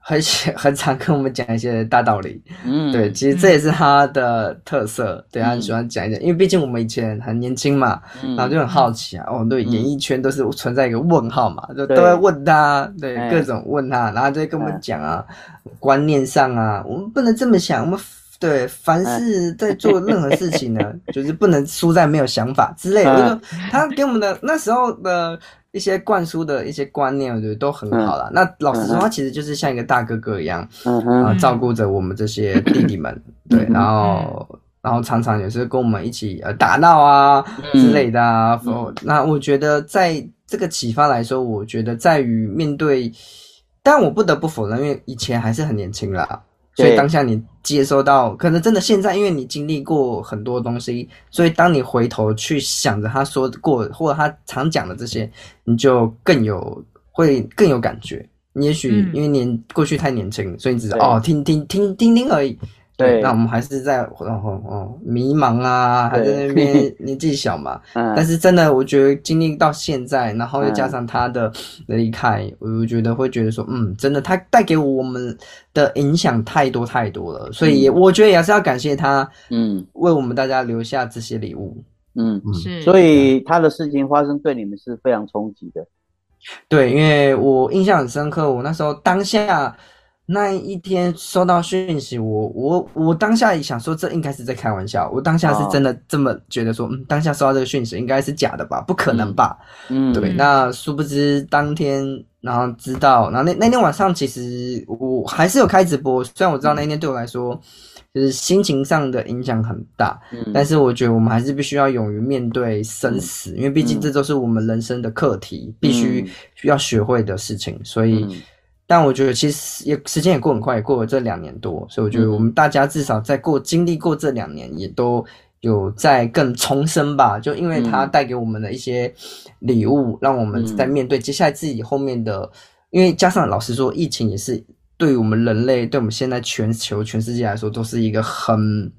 很 很常跟我们讲一些大道理，嗯，对，其实这也是他的特色，对他很喜欢讲一讲，因为毕竟我们以前很年轻嘛，然后就很好奇啊，哦，对，演艺圈都是存在一个问号嘛，就都会问他，对，各种问他，然后就会跟我们讲啊，观念上啊，我们不能这么想，我们对凡是在做任何事情呢，就是不能输在没有想法之类的，就他给我们的那时候的。一些灌输的一些观念，我觉得都很好了。那老实说，他其实就是像一个大哥哥一样，啊，照顾着我们这些弟弟们，对，然后，然后常常也是跟我们一起呃打闹啊之类的啊。那我觉得在这个启发来说，我觉得在于面对但我不得不否认，因为以前还是很年轻啦，所以当下你接收到，可能真的现在，因为你经历过很多东西，所以当你回头去想着他说过或者他常讲的这些，你就更有会更有感觉。你也许因为年过去太年轻，所以你只是哦听听听听听而已。对，那我们还是在然后哦迷茫啊，还在那边年纪小嘛。嗯。但是真的，我觉得经历到现在，然后又加上他的离开，我觉得会觉得说，嗯，真的他带给我们的影响太多太多了。所以我觉得也是要感谢他，嗯，为我们大家留下这些礼物。嗯，是。所以他的事情发生对你们是非常冲击的。对，因为我印象很深刻，我那时候当下。那一天收到讯息，我我我当下想说，这应该是在开玩笑。我当下是真的这么觉得，说嗯，当下收到这个讯息应该是假的吧，不可能吧？嗯，对。那殊不知当天，然后知道，然后那那天晚上，其实我还是有开直播。虽然我知道那天对我来说，就是心情上的影响很大，但是我觉得我们还是必须要勇于面对生死，因为毕竟这都是我们人生的课题，必须需要学会的事情，所以。但我觉得其实也时间也过很快，也过了这两年多，所以我觉得我们大家至少在过经历过这两年，也都有在更重生吧。就因为它带给我们的一些礼物，让我们在面对接下来自己后面的，因为加上老实说，疫情也是对于我们人类，对我们现在全球全世界来说，都是一个很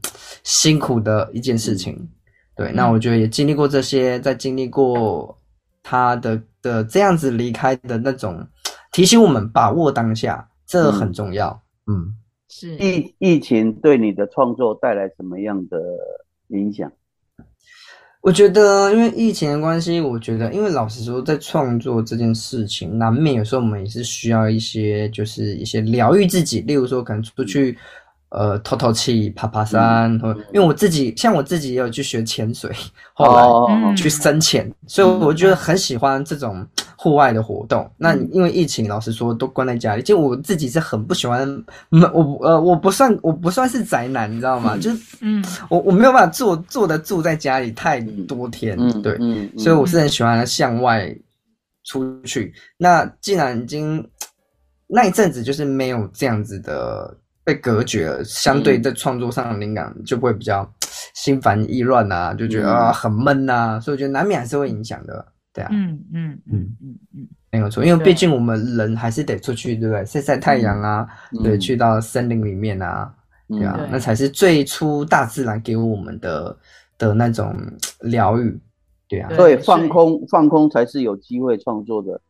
辛苦的一件事情。对，那我觉得也经历过这些，在经历过他的的这样子离开的那种。提醒我们把握当下，这很重要。嗯，是疫疫情对你的创作带来什么样的影响？我觉得，因为疫情的关系，我觉得，因为老实说，在创作这件事情，难免有时候我们也是需要一些，就是一些疗愈自己，例如说，可能出去。呃，透透气，爬爬山，因为我自己像我自己也有去学潜水，后来去深潜，所以我觉得很喜欢这种户外的活动。那因为疫情，老实说都关在家里，就我自己是很不喜欢，我呃我不算我不算是宅男，你知道吗？就是嗯，我我没有办法坐坐得住在家里太多天，对，所以我是很喜欢向外出去。那既然已经那一阵子就是没有这样子的。被隔绝了，相对在创作上的灵感就不会比较心烦意乱呐，就觉得啊很闷呐，所以我觉得难免还是会影响的，对啊，嗯嗯嗯嗯嗯，没有错，因为毕竟我们人还是得出去，对不对？晒晒太阳啊，对，去到森林里面啊，对啊，那才是最初大自然给我们的的那种 疗愈，对啊，所以放空放空才是有机会创作的，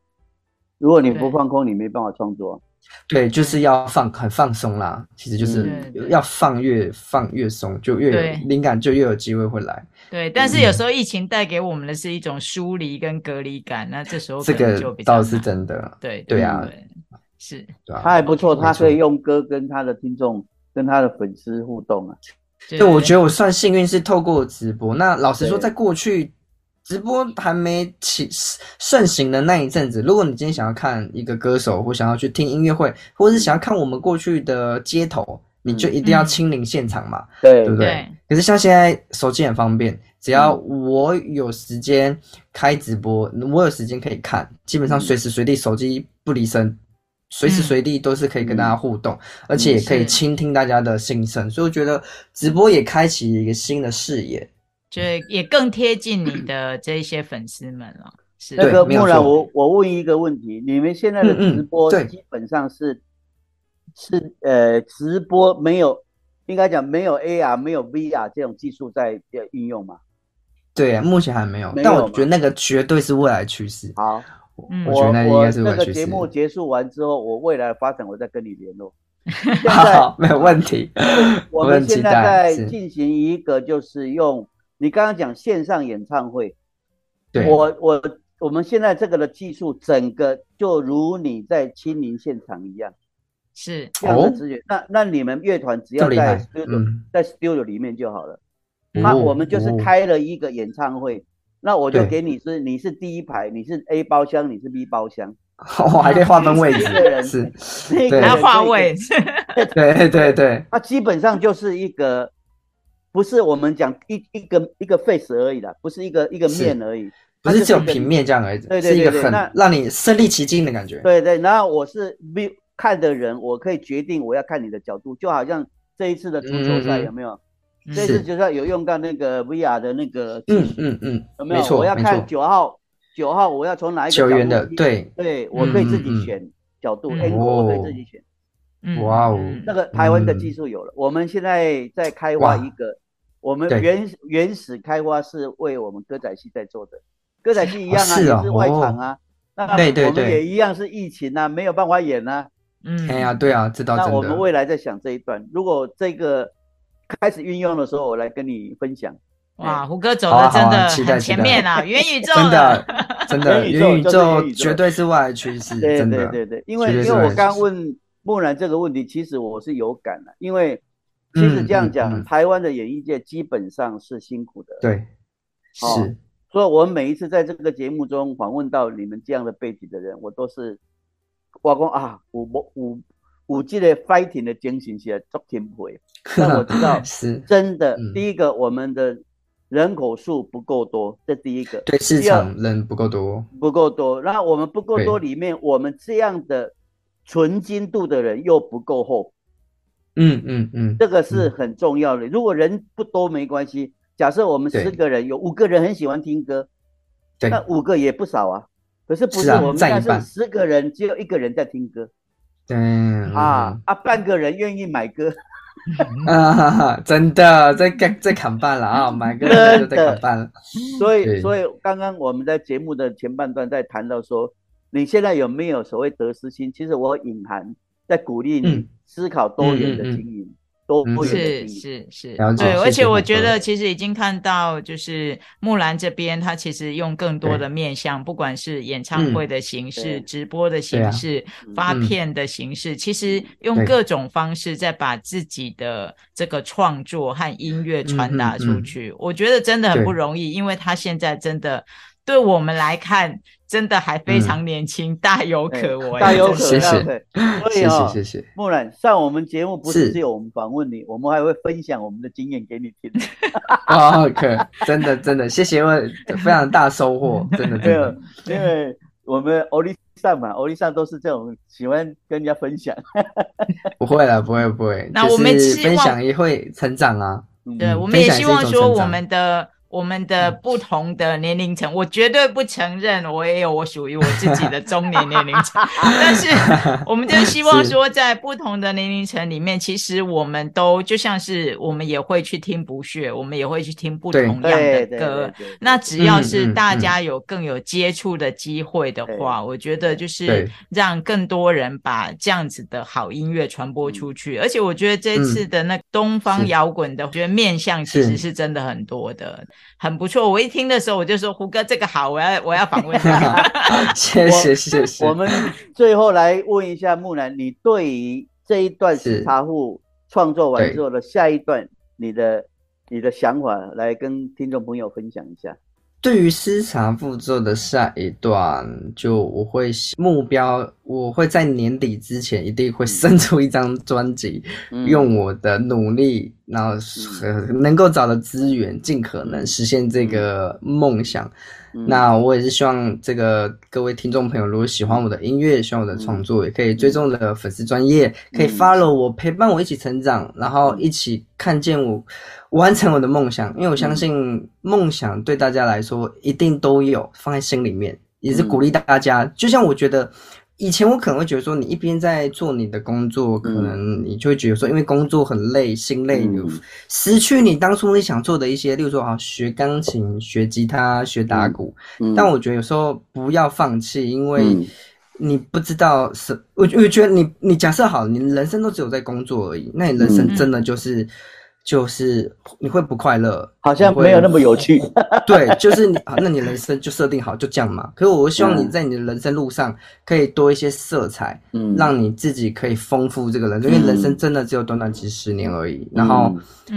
如果你不放空，你没办法创作。对，就是要放很放松啦，其实就是要放越放越松，就越灵感就越有机会会来。对，但是有时候疫情带给我们的是一种疏离跟隔离感，那这时候这个倒是真的。对对啊，是，他还不错，他可以用歌跟他的听众、跟他的粉丝互动啊。对，我觉得我算幸运，是透过直播。那老实说，在过去。直播还没起盛行的那一阵子，如果你今天想要看一个歌手，或想要去听音乐会，或者是想要看我们过去的街头，你就一定要亲临现场嘛，对。不对？可是像现在手机很方便，只要我有时间开直播，我有时间可以看，基本上随时随地手机不离身，随时随地都是可以跟大家互动，而且也可以倾听大家的心声，所以我觉得直播也开启一个新的视野。就也更贴近你的这些粉丝们了。是那个木兰，我我问一个问题：你们现在的直播基本上是是呃直播没有，应该讲没有 AR 没有 VR 这种技术在运用吗？对，目前还没有。但我觉得那个绝对是未来趋势。好，我觉得那应该是未来趋势。节目结束完之后，我未来的发展我再跟你联络。好，没有问题。我们现在在进行一个就是用。你刚刚讲线上演唱会，我我我们现在这个的技术，整个就如你在亲临现场一样，是这样的资源。那那你们乐团只要在 studio 在 studio 里面就好了。那我们就是开了一个演唱会，那我就给你是你是第一排，你是 A 包厢，你是 B 包厢，我还可以划分位置，是，还要划位，对对对，那基本上就是一个。不是我们讲一一个一个 face 而已的，不是一个一个面而已，不是只有平面这样而已，对对对，是一个很让你身临其境的感觉。对对，然后我是 view 看的人，我可以决定我要看你的角度，就好像这一次的足球赛有没有？这次就算有用到那个 VR 的那个，嗯嗯嗯，有没有？我要看九号，九号我要从哪一个球员的？对。对，我可以自己选角度，angle 我可以自己选。哇哦，那个台湾的技术有了，我们现在在开发一个，我们原原始开发是为我们歌仔戏在做的，歌仔戏一样啊，也是外场啊，那对对对，也一样是疫情啊，没有办法演啊。嗯，哎呀，对啊，知道。那我们未来在想这一段，如果这个开始运用的时候，我来跟你分享。哇，胡歌走的真的很前面啊，元宇宙真的真的元宇宙绝对是未来趋势，真的。对对对，因为因为我刚问。木然这个问题，其实我是有感的，因为其实这样讲，台湾的演艺界基本上是辛苦的。对，是。所以，我们每一次在这个节目中访问到你们这样的背景的人，我都是我讲啊，五五五 G 的 fighting 的精神起来足天配。那我知道 是真的。第一个，我们的人口数不够多，这第一个。对，市场人不够多，不够多。然后我们不够多里面，我们这样的。纯金度的人又不够厚，嗯嗯嗯，这个是很重要的。如果人不多没关系，假设我们十个人有五个人很喜欢听歌，那五个也不少啊。可是不是我们，但是十个人只有一个人在听歌，对啊啊，半个人愿意买歌，啊，真的在在在砍半了啊，买歌就在砍半了。所以所以刚刚我们在节目的前半段在谈到说。你现在有没有所谓得失心？其实我隐含在鼓励你思考多元的经营，多元的经营。是是是，对。而且我觉得其实已经看到，就是木兰这边，他其实用更多的面向，不管是演唱会的形式、直播的形式、发片的形式，其实用各种方式在把自己的这个创作和音乐传达出去。我觉得真的很不容易，因为他现在真的对我们来看。真的还非常年轻，大有可为，大有可为。谢谢，谢谢，谢谢。木兰上我们节目不是只有我们访问你，我们还会分享我们的经验给你听。啊，可真的真的，谢谢，我非常大收获，真的真的。因为我们欧丽上嘛，欧丽上都是这种喜欢跟人家分享。不会了，不会不会。那我们分享也会成长啊。对，我们也希望说我们的。我们的不同的年龄层，我绝对不承认我也有我属于我自己的中年年龄层。但是，我们就希望说，在不同的年龄层里面，其实我们都就像是我们也会去听不屑，我们也会去听不同样的歌。那只要是大家有更有接触的机会的话，我觉得就是让更多人把这样子的好音乐传播出去。而且，我觉得这次的那东方摇滚的，我觉得面向其实是真的很多的。很不错，我一听的时候我就说胡哥这个好，我要我要访问他。谢谢谢谢。我们最后来问一下木兰，你对于这一段时茶户创作完之后的下一段，你的你的想法来跟听众朋友分享一下。对于私藏步骤的下一段，就我会目标，我会在年底之前一定会生出一张专辑，用我的努力，然后能够找的资源，尽可能实现这个梦想。那我也是希望这个各位听众朋友，如果喜欢我的音乐，喜欢我的创作，也可以追踪我的粉丝专业，可以 follow 我，陪伴我一起成长，然后一起看见我。完成我的梦想，因为我相信梦想对大家来说一定都有放在心里面，也是鼓励大家。就像我觉得以前我可能会觉得说，你一边在做你的工作，可能你就会觉得说，因为工作很累，心累，失去你当初你想做的一些，例如说啊，学钢琴、学吉他、学打鼓。但我觉得有时候不要放弃，因为你不知道是我，我觉得你你假设好，你人生都只有在工作而已，那你人生真的就是。就是你会不快乐，好像没有那么有趣。对，就是你，那你人生就设定好就这样嘛。可是我希望你在你的人生路上可以多一些色彩，嗯，让你自己可以丰富这个人，因为人生真的只有短短几十年而已。然后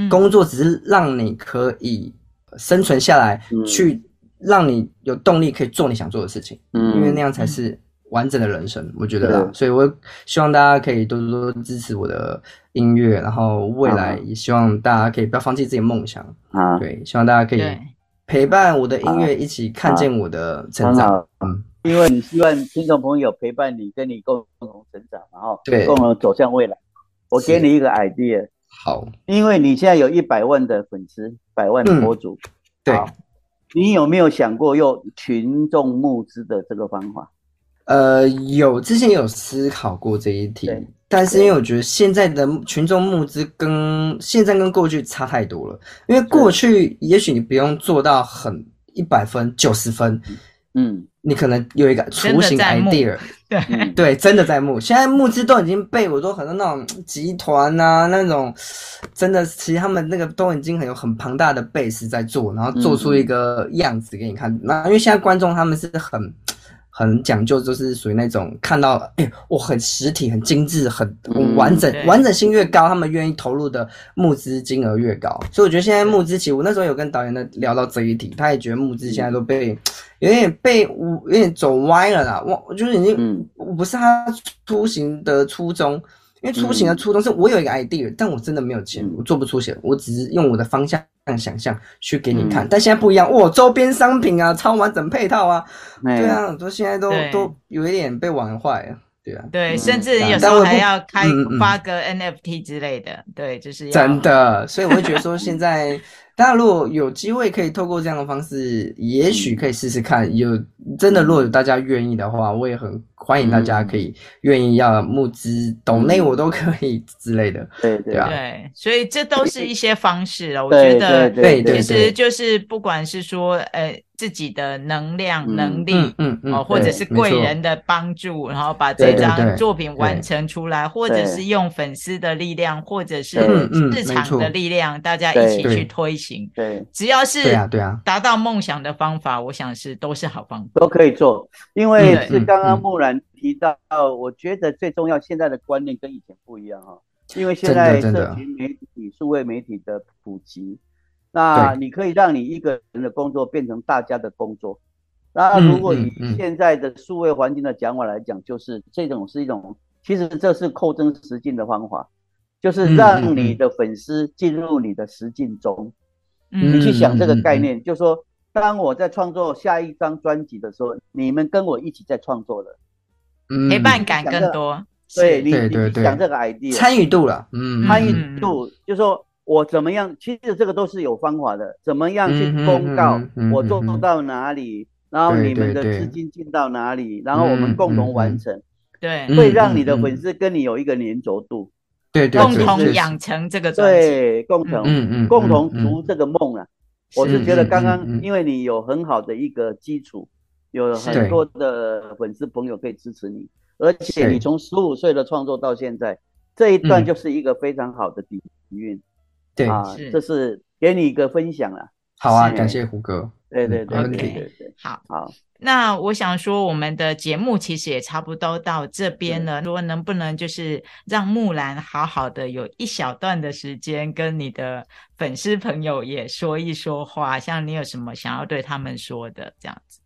工作只是让你可以生存下来，去让你有动力可以做你想做的事情，嗯，因为那样才是。完整的人生，我觉得，所以我希望大家可以多多支持我的音乐，然后未来也希望大家可以不要放弃自己的梦想啊！对，希望大家可以陪伴我的音乐，一起看见我的成长。嗯，因为你希望听众朋友陪伴你，跟你共同成长，然后对共同走向未来。我给你一个 idea。好，因为你现在有一百万的粉丝，百万博主。对。你有没有想过用群众募资的这个方法？呃，有，之前有思考过这一题，但是因为我觉得现在的群众募资跟现在跟过去差太多了。因为过去也许你不用做到很一百分、九十分，嗯，你可能有一个雏形 idea，对 对，真的在募。现在募资都已经被我说很多那种集团啊，那种真的，其实他们那个都已经很有很庞大的 base 在做，然后做出一个样子给你看。那因为现在观众他们是很。很讲究，就是属于那种看到，哎，我很实体、很精致、很完整，完整性越高，他们愿意投入的募资金额越高。所以我觉得现在募资，其实我那时候有跟导演的聊到这一题，他也觉得募资现在都被有点被有点走歪了啦。我我就是已经不是他出行的初衷。因为出行的初衷是我有一个 idea，但我真的没有钱，我做不出钱，我只是用我的方向想象去给你看。但现在不一样，哇，周边商品啊，超完整配套啊，对啊，都现在都都有一点被玩坏了，对啊，对，甚至有时候还要开发个 NFT 之类的，对，就是真的，所以我会觉得说现在。大家如果有机会可以透过这样的方式，也许可以试试看。有真的，如果大家愿意的话，我也很欢迎大家可以愿意要募资、懂内我都可以之类的。对对啊，对，所以这都是一些方式了。我觉得，对对，其实就是不管是说，呃。自己的能量、能力，嗯嗯，哦，或者是贵人的帮助，然后把这张作品完成出来，或者是用粉丝的力量，或者是市场的力量，大家一起去推行。对，只要是对啊对啊，达到梦想的方法，我想是都是好方法，都可以做。因为是刚刚木兰提到，我觉得最重要，现在的观念跟以前不一样哈，因为现在社群媒体、数位媒体的普及。那你可以让你一个人的工作变成大家的工作。那如果以现在的数位环境的讲法来讲，就是这种是一种，其实这是扣真实境的方法，就是让你的粉丝进入你的实境中。你去想这个概念，就说当我在创作下一张专辑的时候，你们跟我一起在创作了，陪伴感更多。对你，你想这个 idea，参与度了，嗯，参与度，就说。我怎么样？其实这个都是有方法的。怎么样去公告我做到哪里，然后你们的资金进到哪里，然后我们共同完成。对，会让你的粉丝跟你有一个粘着度。对对，共同养成这个对，共同嗯嗯，共同逐这个梦啊。我是觉得刚刚，因为你有很好的一个基础，有很多的粉丝朋友可以支持你，而且你从十五岁的创作到现在这一段，就是一个非常好的底蕴。对。啊，这是给你一个分享了。好啊，感谢胡哥。对对对对对，好。好。那我想说，我们的节目其实也差不多到这边了。如果能不能就是让木兰好好的有一小段的时间，跟你的粉丝朋友也说一说话，像你有什么想要对他们说的这样子？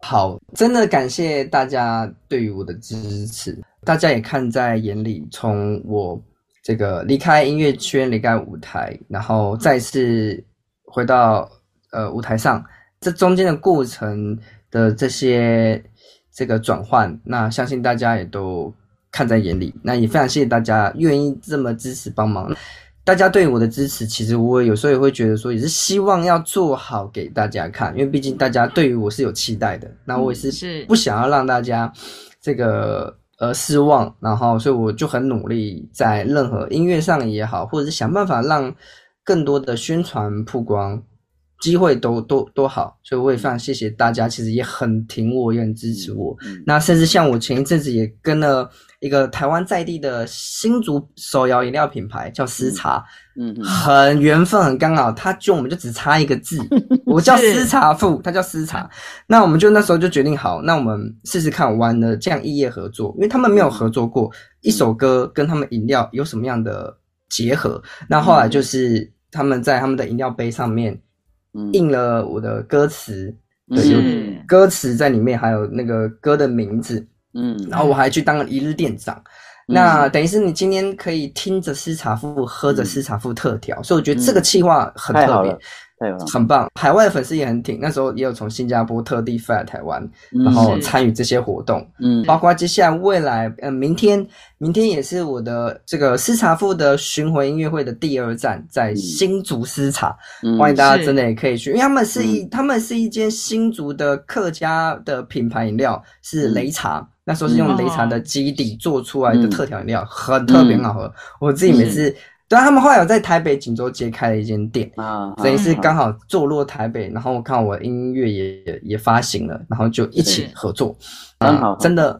好，真的感谢大家对于我的支持，大家也看在眼里，从我。这个离开音乐圈，离开舞台，然后再次回到呃舞台上，这中间的过程的这些这个转换，那相信大家也都看在眼里。那也非常谢谢大家愿意这么支持帮忙，大家对我的支持，其实我有时候也会觉得说，也是希望要做好给大家看，因为毕竟大家对于我是有期待的，那我也是不想要让大家这个。呃失望，然后所以我就很努力，在任何音乐上也好，或者是想办法让更多的宣传曝光机会都都都好，所以我也非常谢谢大家，其实也很挺我，也很支持我。那甚至像我前一阵子也跟了。一个台湾在地的新竹手摇饮料品牌叫思茶，嗯，很缘分，很刚好，他就我们就只差一个字，我叫思茶富，他叫思茶，那我们就那时候就决定好，那我们试试看玩的这样异业合作，因为他们没有合作过一首歌跟他们饮料有什么样的结合，那后来就是他们在他们的饮料杯上面印了我的歌词，对，有歌词在里面，还有那个歌的名字。嗯，然后我还去当了一日店长，那等于是你今天可以听着斯查夫，喝着斯查夫特调，所以我觉得这个计划很特别。很棒。海外的粉丝也很挺，那时候也有从新加坡特地飞来台湾，然后参与这些活动。嗯，包括接下来未来，呃，明天，明天也是我的这个斯茶富的巡回音乐会的第二站，在新竹斯茶，欢迎大家真的也可以去，因为他们是一，他们是一间新竹的客家的品牌饮料，是擂茶。那时候是用擂茶的基底做出来的特调饮料，很特别好喝。我自己每次，对啊，他们后来有在台北锦州街开了一间店啊，等于是刚好坐落台北，然后我看我音乐也也发行了，然后就一起合作。啊，真的，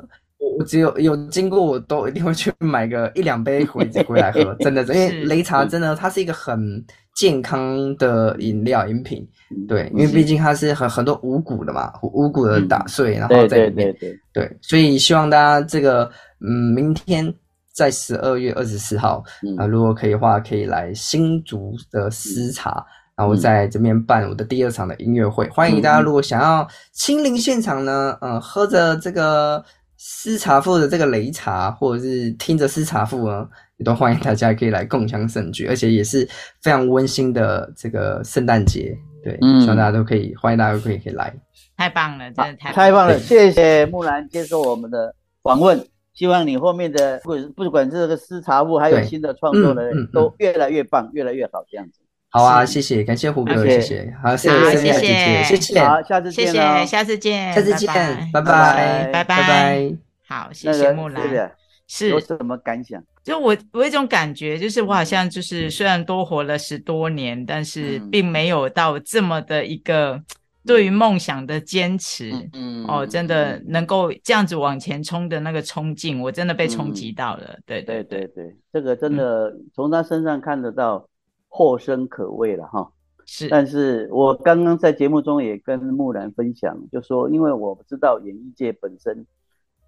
我只有有经过，我都一定会去买个一两杯回回来喝。真的，因为擂茶真的它是一个很健康的饮料饮品。对，因为毕竟它是很很多五谷的嘛，五谷的打碎，然后在里面，对，所以希望大家这个，嗯，明天在十二月二十四号啊，如果可以的话，可以来新竹的私茶，然后在这边办我的第二场的音乐会，欢迎大家，如果想要亲临现场呢，嗯，喝着这个私茶富的这个擂茶，或者是听着私茶富呢，也都欢迎大家可以来共享盛举，而且也是非常温馨的这个圣诞节。对，希望大家都可以，欢迎大家都可以可以来，太棒了，真的太太棒了，谢谢木兰接受我们的访问，希望你后面的不不管是这个私茶物，还有新的创作呢，都越来越棒，越来越好，这样子。好啊，谢谢，感谢胡哥，谢谢，好，谢谢，谢谢，谢谢，好，下次见，谢谢，下次见，下次见，拜拜，拜拜，拜拜，好，谢谢木兰，是。有什么感想？就我我一种感觉，就是我好像就是虽然多活了十多年，但是并没有到这么的一个对于梦想的坚持。嗯哦，真的能够这样子往前冲的那个冲劲，我真的被冲击到了。对对对对，这个真的从他身上看得到后生可畏了哈。是，但是我刚刚在节目中也跟木兰分享，就说因为我知道演艺界本身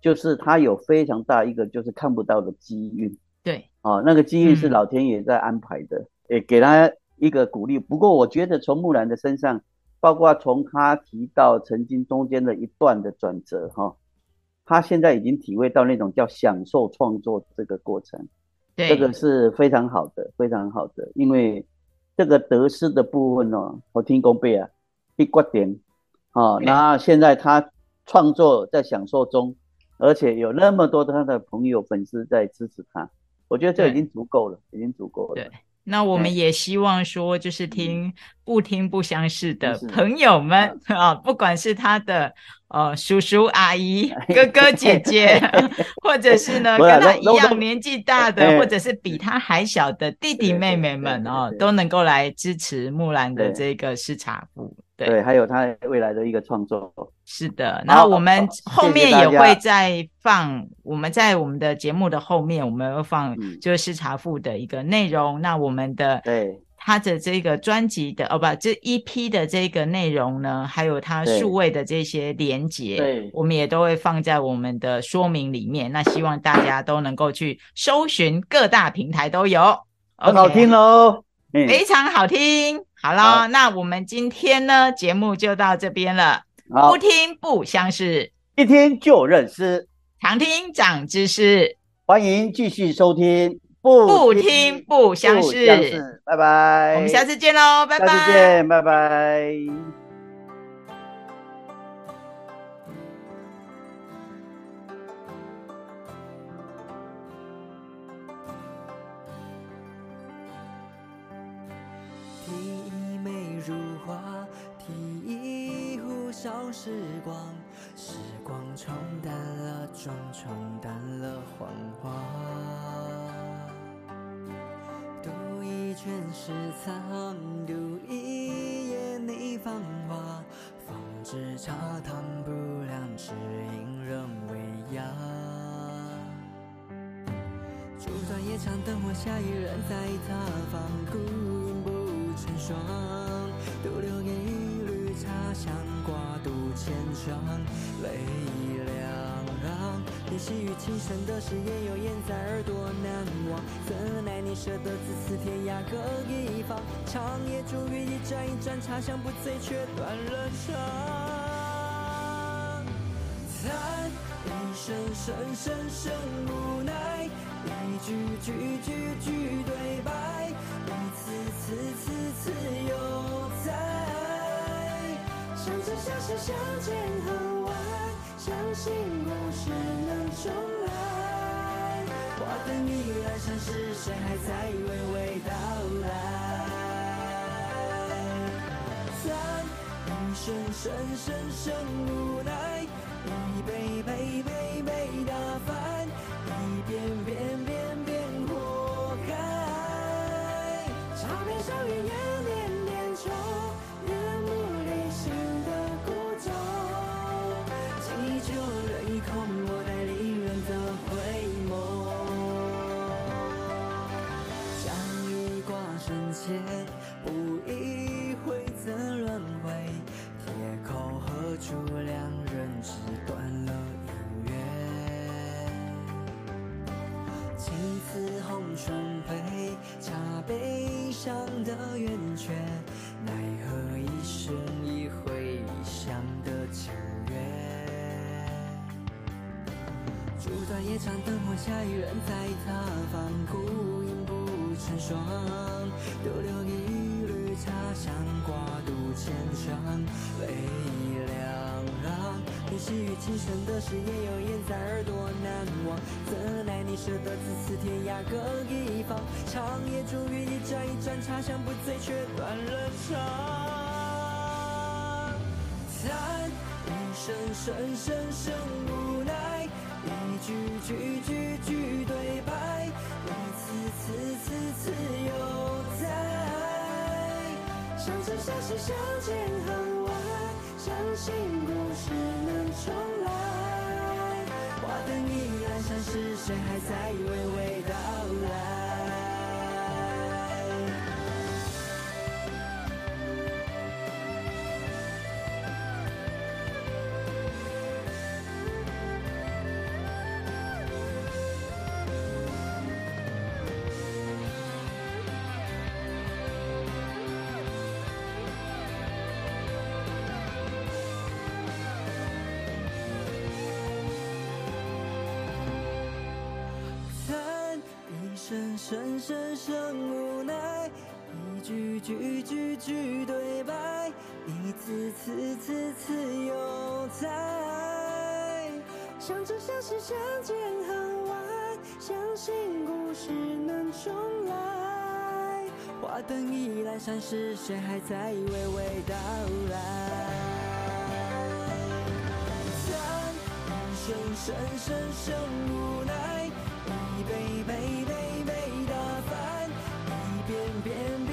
就是他有非常大一个就是看不到的机遇。对，哦，那个机遇是老天爷在安排的，也给他一个鼓励。不过我觉得从木兰的身上，包括从他提到曾经中间的一段的转折，哈，他现在已经体会到那种叫享受创作这个过程，这个是非常好的，非常好的。因为这个得失的部分哦，我听公贝啊，一刮点，啊，那现在他创作在享受中，而且有那么多他的朋友粉丝在支持他。我觉得这已经足够了，已经足够了。对，那我们也希望说，就是听不听不相识的朋友们啊，不管是他的呃叔叔阿姨、哥哥姐姐，或者是呢跟他一样年纪大的，或者是比 他还小的弟弟妹妹们哦，都。能够来支持木兰的这个视察部。对，还有他未来的一个创作。是的，然后我们后面也会再放，我们在我们的节目的后面，我们会放就是视察富的一个内容。那我们的对。他的这个专辑的哦不，这一批的这个内容呢，还有他数位的这些连接，对。我们也都会放在我们的说明里面。那希望大家都能够去搜寻，各大平台都有，很好听哦，非常好听。好了，那我们今天呢节目就到这边了。不听不相识，一听就认识，常听长知识。欢迎继续收听。不听不相识，拜拜。我们下次见喽，拜拜。下次见，拜拜。卷诗藏，读一页你芳华。方知茶汤不凉，只因人未雅。烛转夜长，灯火下，一人在他方，孤影不成双，独留一缕茶香。挂肚千丈，泪。你细雨轻声的誓言，又咽在耳朵难忘。怎奈你舍得自此天涯各一方？长夜煮雨，一盏一盏茶香不醉，却断了肠。叹一声声声声无奈，一句句句句对白。一次次次次又在，相知相识相见恨，相信故事能重来。花灯已阑珊时，谁还在娓娓道来？三一声声声声无奈，一杯杯杯杯打翻，一遍遍遍遍祸害。桥边上月夜年空，我待离人的回眸。将你挂身前，烛短夜长，灯火下，一人在他方，孤影不成双，独留一缕茶香，挂渡千丈，泪两行。你细雨情深的誓言，有言在耳朵难忘。怎奈你舍得自此天涯各一方，长夜煮雨，一盏一盏茶香不醉，却断了肠。叹一声声声声无。句句句句对白，一次次次次又在。相知相惜相见恨晚，相信故事能重来。花灯依然闪烁，谁还在娓娓道来？声声声无奈，一句句句句对白，一次次次次又在。相知相识相见恨晚，相信故事能重来。花灯已阑珊时，谁还在娓娓道来？三一声声声声无奈，一杯杯杯。变